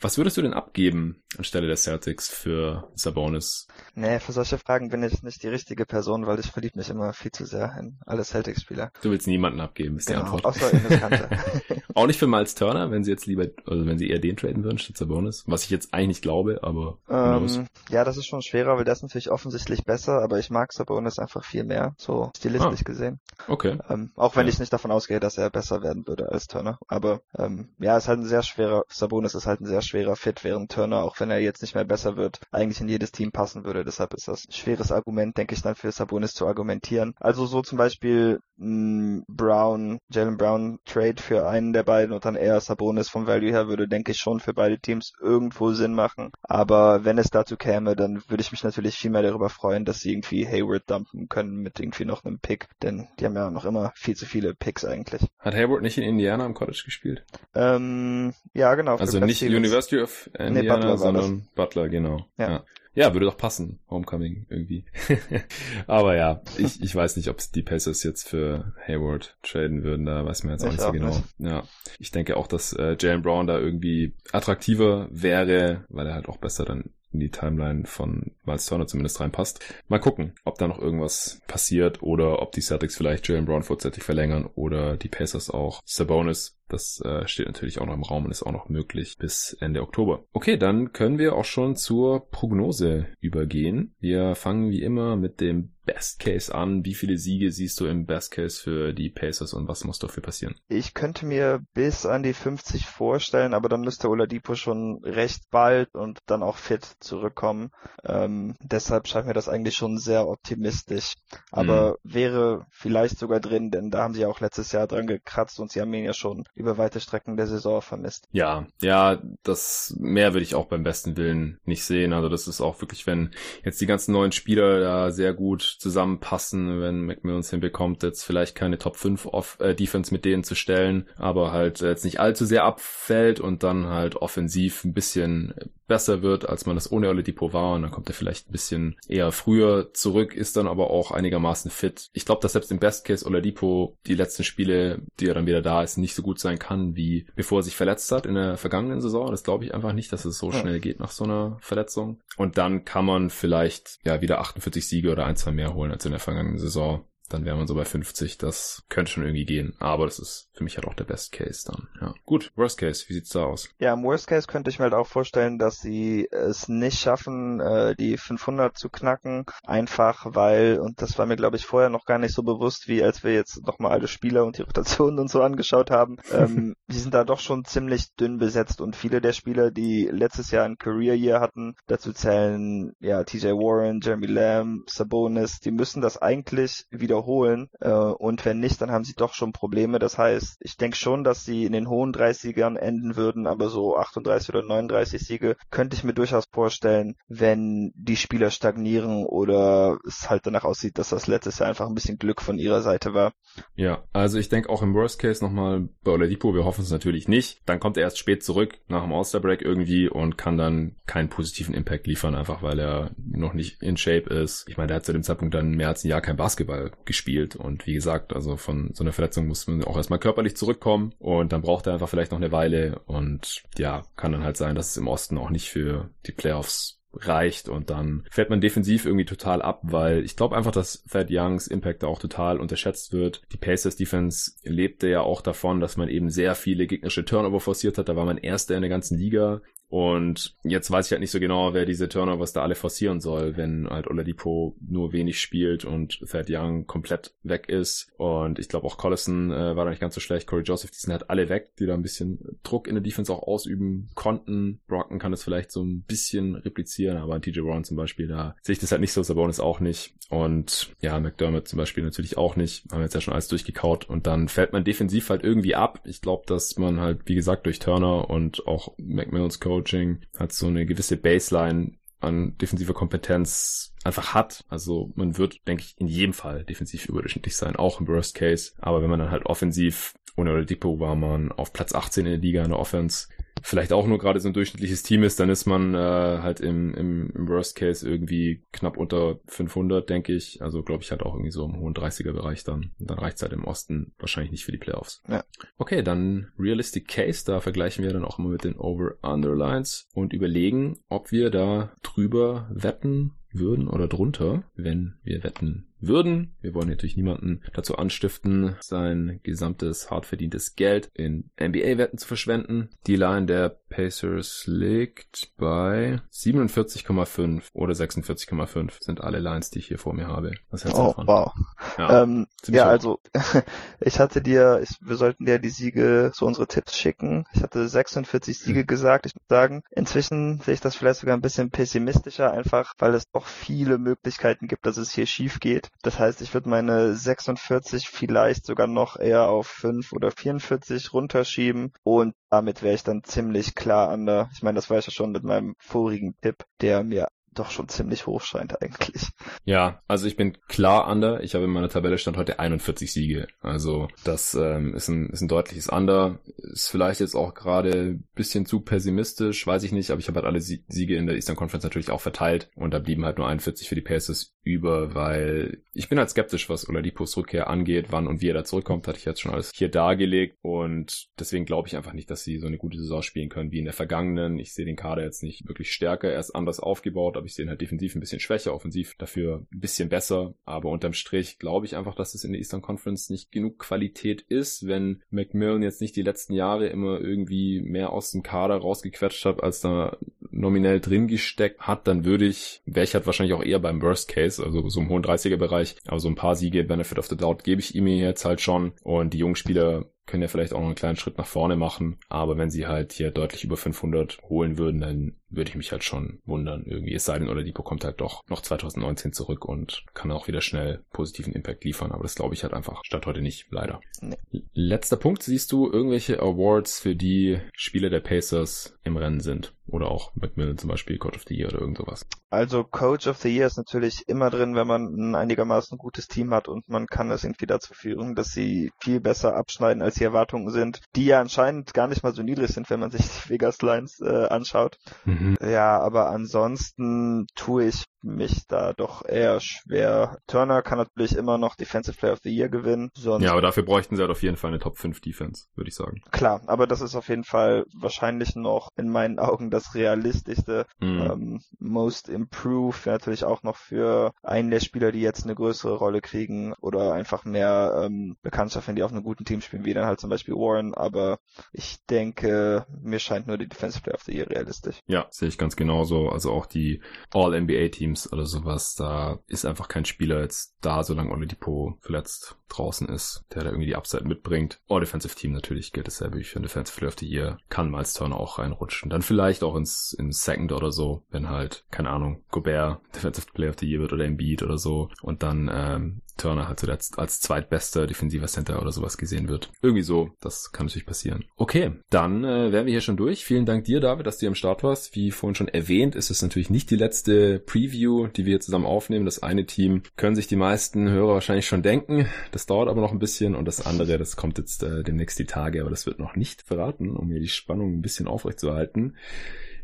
Was würdest du denn abgeben anstelle der Celtics für Sabonis? Nee, für solche Fragen bin ich nicht die richtige Person, weil ich verliebe mich immer viel zu sehr in alle Celtics-Spieler. Du willst niemanden abgeben, ist genau, die Antwort. Außer. Auch nicht für Miles Turner, wenn sie jetzt lieber, also wenn sie eher den traden würden statt Sabonis, was ich jetzt eigentlich nicht glaube, aber ähm, ja, das ist schon schwerer, weil das ist natürlich offensichtlich besser, aber ich mag Sabonis einfach viel mehr, so stilistisch ah, gesehen. Okay. Ähm, auch wenn ja. ich nicht davon ausgehe, dass er besser werden würde als Turner, aber ähm, ja, ist halt ein sehr schwerer, Sabonis ist halt ein sehr schwerer Fit, während Turner, auch wenn er jetzt nicht mehr besser wird, eigentlich in jedes Team passen würde, deshalb ist das ein schweres Argument, denke ich, dann für Sabonis zu argumentieren. Also so zum Beispiel Brown, Jalen Brown Trade für einen der beiden und dann eher Sabonis vom Value her würde, denke ich, schon für beide Teams irgendwo Sinn machen. Aber wenn es dazu käme, dann würde ich mich natürlich viel mehr darüber freuen, dass sie irgendwie Hayward dumpen können mit irgendwie noch einem Pick, denn die haben ja noch immer viel zu viele Picks eigentlich. Hat Hayward nicht in Indiana am College gespielt? Ähm, ja, genau. Also nicht University of Indiana, nee, Butler sondern Butler, genau. Ja. ja. Ja, würde doch passen. Homecoming irgendwie. Aber ja, ich, ich weiß nicht, ob die Pacers jetzt für Hayward traden würden. Da weiß man jetzt auch nicht so genau. Nicht. Ja, ich denke auch, dass äh, Jalen Brown da irgendwie attraktiver wäre, weil er halt auch besser dann in die Timeline von Miles Turner zumindest reinpasst. Mal gucken, ob da noch irgendwas passiert oder ob die Celtics vielleicht Jalen Brown vorzeitig verlängern oder die Pacers auch Sabonis das äh, steht natürlich auch noch im Raum und ist auch noch möglich bis Ende Oktober. Okay, dann können wir auch schon zur Prognose übergehen. Wir fangen wie immer mit dem Best Case an. Wie viele Siege siehst du im Best Case für die Pacers und was muss dafür passieren? Ich könnte mir bis an die 50 vorstellen, aber dann müsste Oladipo schon recht bald und dann auch fit zurückkommen. Ähm, deshalb scheint mir das eigentlich schon sehr optimistisch. Aber mhm. wäre vielleicht sogar drin, denn da haben sie auch letztes Jahr dran gekratzt und sie haben ihn ja schon über weite Strecken der Saison vermisst. Ja, ja, das mehr würde ich auch beim besten Willen nicht sehen. Also das ist auch wirklich, wenn jetzt die ganzen neuen Spieler da sehr gut zusammenpassen, wenn McMillan hinbekommt, jetzt vielleicht keine Top 5 Off äh, Defense mit denen zu stellen, aber halt jetzt nicht allzu sehr abfällt und dann halt offensiv ein bisschen besser wird, als man das ohne Oladipo war und dann kommt er vielleicht ein bisschen eher früher zurück, ist dann aber auch einigermaßen fit. Ich glaube, dass selbst im Best Case Oladipo die letzten Spiele, die er dann wieder da ist, nicht so gut sein kann, wie bevor er sich verletzt hat in der vergangenen Saison. Das glaube ich einfach nicht, dass es so schnell geht nach so einer Verletzung. Und dann kann man vielleicht ja wieder 48 Siege oder ein, zwei mehr holen als in der vergangenen Saison dann wäre man so bei 50. Das könnte schon irgendwie gehen. Aber das ist für mich halt auch der Best Case dann. Ja. Gut, Worst Case, wie sieht's da aus? Ja, im Worst Case könnte ich mir halt auch vorstellen, dass sie es nicht schaffen, äh, die 500 zu knacken. Einfach weil, und das war mir glaube ich vorher noch gar nicht so bewusst, wie als wir jetzt nochmal alle Spieler und die Rotationen und so angeschaut haben. Ähm, die sind da doch schon ziemlich dünn besetzt und viele der Spieler, die letztes Jahr ein Career Year hatten, dazu zählen ja TJ Warren, Jeremy Lamb, Sabonis, die müssen das eigentlich wiederholen äh, und wenn nicht, dann haben sie doch schon Probleme. Das heißt, ich denke schon, dass sie in den hohen 30ern enden würden, aber so 38 oder 39 Siege könnte ich mir durchaus vorstellen, wenn die Spieler stagnieren oder es halt danach aussieht, dass das letztes Jahr einfach ein bisschen Glück von ihrer Seite war. Ja, also ich denke auch im Worst Case nochmal bei Oladipo, wir hoffen es natürlich nicht. Dann kommt er erst spät zurück nach dem All-Star Break irgendwie und kann dann keinen positiven Impact liefern, einfach weil er noch nicht in Shape ist. Ich meine, der hat zu dem Zeitpunkt dann mehr als ein Jahr kein Basketball gespielt. Und wie gesagt, also von so einer Verletzung muss man auch erstmal körperlich zurückkommen. Und dann braucht er einfach vielleicht noch eine Weile. Und ja, kann dann halt sein, dass es im Osten auch nicht für die Playoffs reicht. Und dann fällt man defensiv irgendwie total ab, weil ich glaube einfach, dass Thad Youngs Impact auch total unterschätzt wird. Die Pacers Defense lebte ja auch davon, dass man eben sehr viele gegnerische Turnover forciert hat. Da war man Erster in der ganzen Liga und jetzt weiß ich halt nicht so genau, wer diese Turnovers da alle forcieren soll, wenn halt Oladipo nur wenig spielt und Thad Young komplett weg ist. Und ich glaube auch Collison äh, war da nicht ganz so schlecht. Corey Joseph, die sind halt alle weg, die da ein bisschen Druck in der Defense auch ausüben konnten. Brocken kann das vielleicht so ein bisschen replizieren, aber TJ Warren zum Beispiel, da sehe ich das halt nicht so, Sabonis auch nicht. Und ja, McDermott zum Beispiel natürlich auch nicht. Haben jetzt ja schon alles durchgekaut. Und dann fällt man defensiv halt irgendwie ab. Ich glaube, dass man halt, wie gesagt, durch Turner und auch McMillans Coach Coaching hat so eine gewisse Baseline an defensiver Kompetenz einfach hat. Also man wird, denke ich, in jedem Fall defensiv überdurchschnittlich sein, auch im Worst Case. Aber wenn man dann halt offensiv, ohne Oladipo war man auf Platz 18 in der Liga in der Offense, vielleicht auch nur gerade so ein durchschnittliches Team ist, dann ist man äh, halt im, im, im Worst Case irgendwie knapp unter 500, denke ich. Also glaube ich halt auch irgendwie so im hohen 30er Bereich dann. Und dann reicht's halt im Osten wahrscheinlich nicht für die Playoffs. Ja. Okay, dann Realistic Case, da vergleichen wir dann auch immer mit den Over-Under-Lines und überlegen, ob wir da drüber wetten würden oder drunter, wenn wir wetten würden. Wir wollen natürlich niemanden dazu anstiften, sein gesamtes hart verdientes Geld in NBA-Wetten zu verschwenden. Die Line der Pacers liegt bei 47,5 oder 46,5 sind alle Lines, die ich hier vor mir habe. Was hältst du oh, davon? Wow. Ja, ähm, ja also ich hatte dir, ich, wir sollten dir die Siege, so unsere Tipps schicken. Ich hatte 46 Siege hm. gesagt. Ich muss sagen, inzwischen sehe ich das vielleicht sogar ein bisschen pessimistischer, einfach weil es doch viele Möglichkeiten gibt, dass es hier schief geht. Das heißt, ich würde meine 46 vielleicht sogar noch eher auf 5 oder 44 runterschieben und damit wäre ich dann ziemlich klar an der, ich meine, das war ich ja schon mit meinem vorigen Tipp, der mir doch schon ziemlich hoch scheint eigentlich. Ja, also ich bin klar under. Ich habe in meiner Tabelle stand heute 41 Siege. Also das ähm, ist, ein, ist ein deutliches under. Ist vielleicht jetzt auch gerade bisschen zu pessimistisch, weiß ich nicht, aber ich habe halt alle Siege in der Eastern Conference natürlich auch verteilt und da blieben halt nur 41 für die Pacers über, weil ich bin halt skeptisch, was Oladipos Rückkehr angeht, wann und wie er da zurückkommt, hatte ich jetzt schon alles hier dargelegt und deswegen glaube ich einfach nicht, dass sie so eine gute Saison spielen können wie in der vergangenen. Ich sehe den Kader jetzt nicht wirklich stärker, er ist anders aufgebaut, aber ich ihn halt defensiv ein bisschen schwächer, offensiv dafür ein bisschen besser. Aber unterm Strich glaube ich einfach, dass es in der Eastern Conference nicht genug Qualität ist, wenn Macmillan jetzt nicht die letzten Jahre immer irgendwie mehr aus dem Kader rausgequetscht hat, als da nominell drin gesteckt hat, dann würde ich, wäre ich halt wahrscheinlich auch eher beim Worst Case, also so im hohen 30er Bereich, aber so ein paar Siege, Benefit of the Doubt gebe ich ihm jetzt halt schon. Und die jungen Spieler können ja vielleicht auch noch einen kleinen Schritt nach vorne machen. Aber wenn sie halt hier deutlich über 500 holen würden, dann würde ich mich halt schon wundern irgendwie. Es sei denn, oder die bekommt halt doch noch 2019 zurück und kann auch wieder schnell positiven Impact liefern. Aber das glaube ich halt einfach statt heute nicht, leider. Nee. Letzter Punkt. Siehst du irgendwelche Awards, für die Spieler der Pacers im Rennen sind? Oder auch Macmillan zum Beispiel, Coach of the Year oder irgend sowas? Also Coach of the Year ist natürlich immer drin, wenn man ein einigermaßen gutes Team hat und man kann es irgendwie dazu führen, dass sie viel besser abschneiden, als die Erwartungen sind, die ja anscheinend gar nicht mal so niedrig sind, wenn man sich die Vegas Lines äh, anschaut. Mhm. Ja, aber ansonsten tue ich mich da doch eher schwer. Turner kann natürlich immer noch Defensive Player of the Year gewinnen. Ja, aber dafür bräuchten sie halt auf jeden Fall eine Top 5 Defense, würde ich sagen. Klar, aber das ist auf jeden Fall wahrscheinlich noch in meinen Augen das realistischste. Mhm. Ähm, most Improved natürlich auch noch für einen der Spieler, die jetzt eine größere Rolle kriegen oder einfach mehr ähm, Bekanntschaft, wenn die auf einem guten Team spielen, wie dann halt zum Beispiel Warren. Aber ich denke, mir scheint nur die Defensive Player of the Year realistisch. Ja, sehe ich ganz genauso. Also auch die All-NBA-Teams oder sowas, da ist einfach kein Spieler jetzt da, solange Oladipo verletzt draußen ist, der da irgendwie die Upside mitbringt. All-Defensive Team natürlich gilt dasselbe für ein Defensive Player of the Year. Kann Miles Turner auch reinrutschen. Dann vielleicht auch ins, ins Second oder so, wenn halt, keine Ahnung, Gobert Defensive Player of the Year wird oder Embiid oder so. Und dann ähm, Turner halt zuletzt als zweitbester defensiver Center oder sowas gesehen wird. Irgendwie so, das kann natürlich passieren. Okay, dann äh, wären wir hier schon durch. Vielen Dank dir, David, dass du am Start warst. Wie vorhin schon erwähnt, ist es natürlich nicht die letzte Preview, die wir zusammen aufnehmen. Das eine Team können sich die meisten Hörer wahrscheinlich schon denken. Das dauert aber noch ein bisschen und das andere, das kommt jetzt äh, demnächst die Tage, aber das wird noch nicht verraten, um hier die Spannung ein bisschen aufrechtzuerhalten.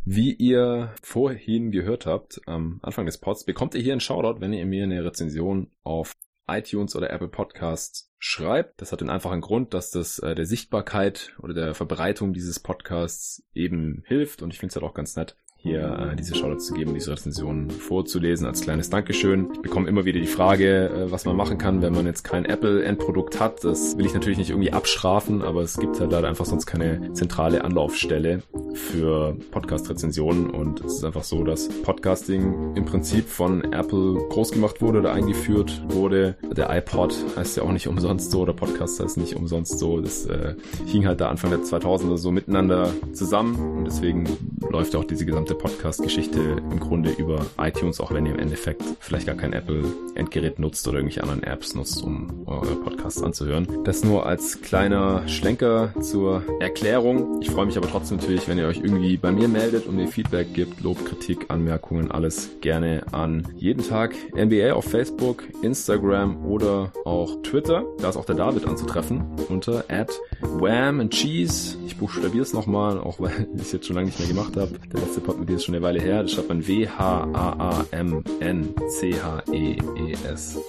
Wie ihr vorhin gehört habt, am Anfang des Pods, bekommt ihr hier einen Shoutout, wenn ihr mir eine Rezension auf iTunes oder Apple Podcasts schreibt. Das hat den einfachen Grund, dass das äh, der Sichtbarkeit oder der Verbreitung dieses Podcasts eben hilft und ich finde es halt auch ganz nett, hier äh, diese Shoutouts zu geben, diese Rezensionen vorzulesen als kleines Dankeschön. Ich bekomme immer wieder die Frage, äh, was man machen kann, wenn man jetzt kein Apple-Endprodukt hat. Das will ich natürlich nicht irgendwie abstrafen, aber es gibt halt leider einfach sonst keine zentrale Anlaufstelle für Podcast-Rezensionen und es ist einfach so, dass Podcasting im Prinzip von Apple groß gemacht wurde oder eingeführt wurde. Der iPod heißt ja auch nicht umsonst so oder Podcast heißt nicht umsonst so. Das äh, hing halt da Anfang der 2000er so miteinander zusammen und deswegen läuft auch diese gesamte Podcast-Geschichte im Grunde über iTunes, auch wenn ihr im Endeffekt vielleicht gar kein Apple-Endgerät nutzt oder irgendwelche anderen Apps nutzt, um eure Podcasts anzuhören. Das nur als kleiner Schlenker zur Erklärung. Ich freue mich aber trotzdem natürlich, wenn ihr euch irgendwie bei mir meldet und mir Feedback gibt, Lob, Kritik, Anmerkungen, alles gerne an jeden Tag NBA auf Facebook, Instagram oder auch Twitter. Da ist auch der David anzutreffen unter at wham and cheese. Ich buchstabiere es nochmal, auch weil ich es jetzt schon lange nicht mehr gemacht habe. Der letzte Pod dir ist schon eine Weile her. Das schreibt man W-H-A-A-M-N-C-H-E-E-S-E.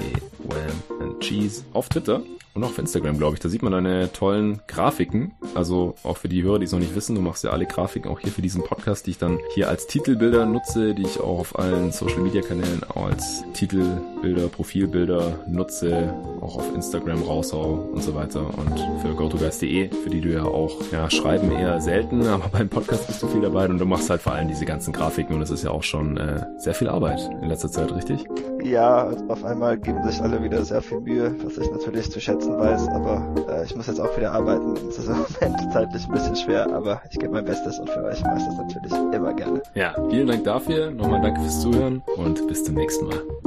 Wham and Cheese auf Twitter und auch auf Instagram, glaube ich. Da sieht man deine tollen Grafiken. Also auch für die Hörer, die es noch nicht wissen, du machst ja alle Grafiken auch hier für diesen Podcast, die ich dann hier als Titelbilder nutze, die ich auch auf allen Social Media Kanälen als Titelbilder, Profilbilder nutze, auch auf Instagram raushau und so weiter. Und für GoToGuys.de, für die du ja auch ja, schreiben eher selten, aber beim Podcast bist du viel dabei und du machst halt vor allem diese ganzen Grafiken und das ist ja auch schon äh, sehr viel Arbeit in letzter Zeit, richtig? Ja, auf einmal geben sich alle wieder sehr viel Mühe, was ich natürlich zu schätzen schätzen weiß, aber äh, ich muss jetzt auch wieder arbeiten. Es ist im Moment zeitlich ein bisschen schwer, aber ich gebe mein Bestes und für euch mache ich das natürlich immer gerne. Ja, vielen Dank dafür. Nochmal danke fürs Zuhören und bis zum nächsten Mal.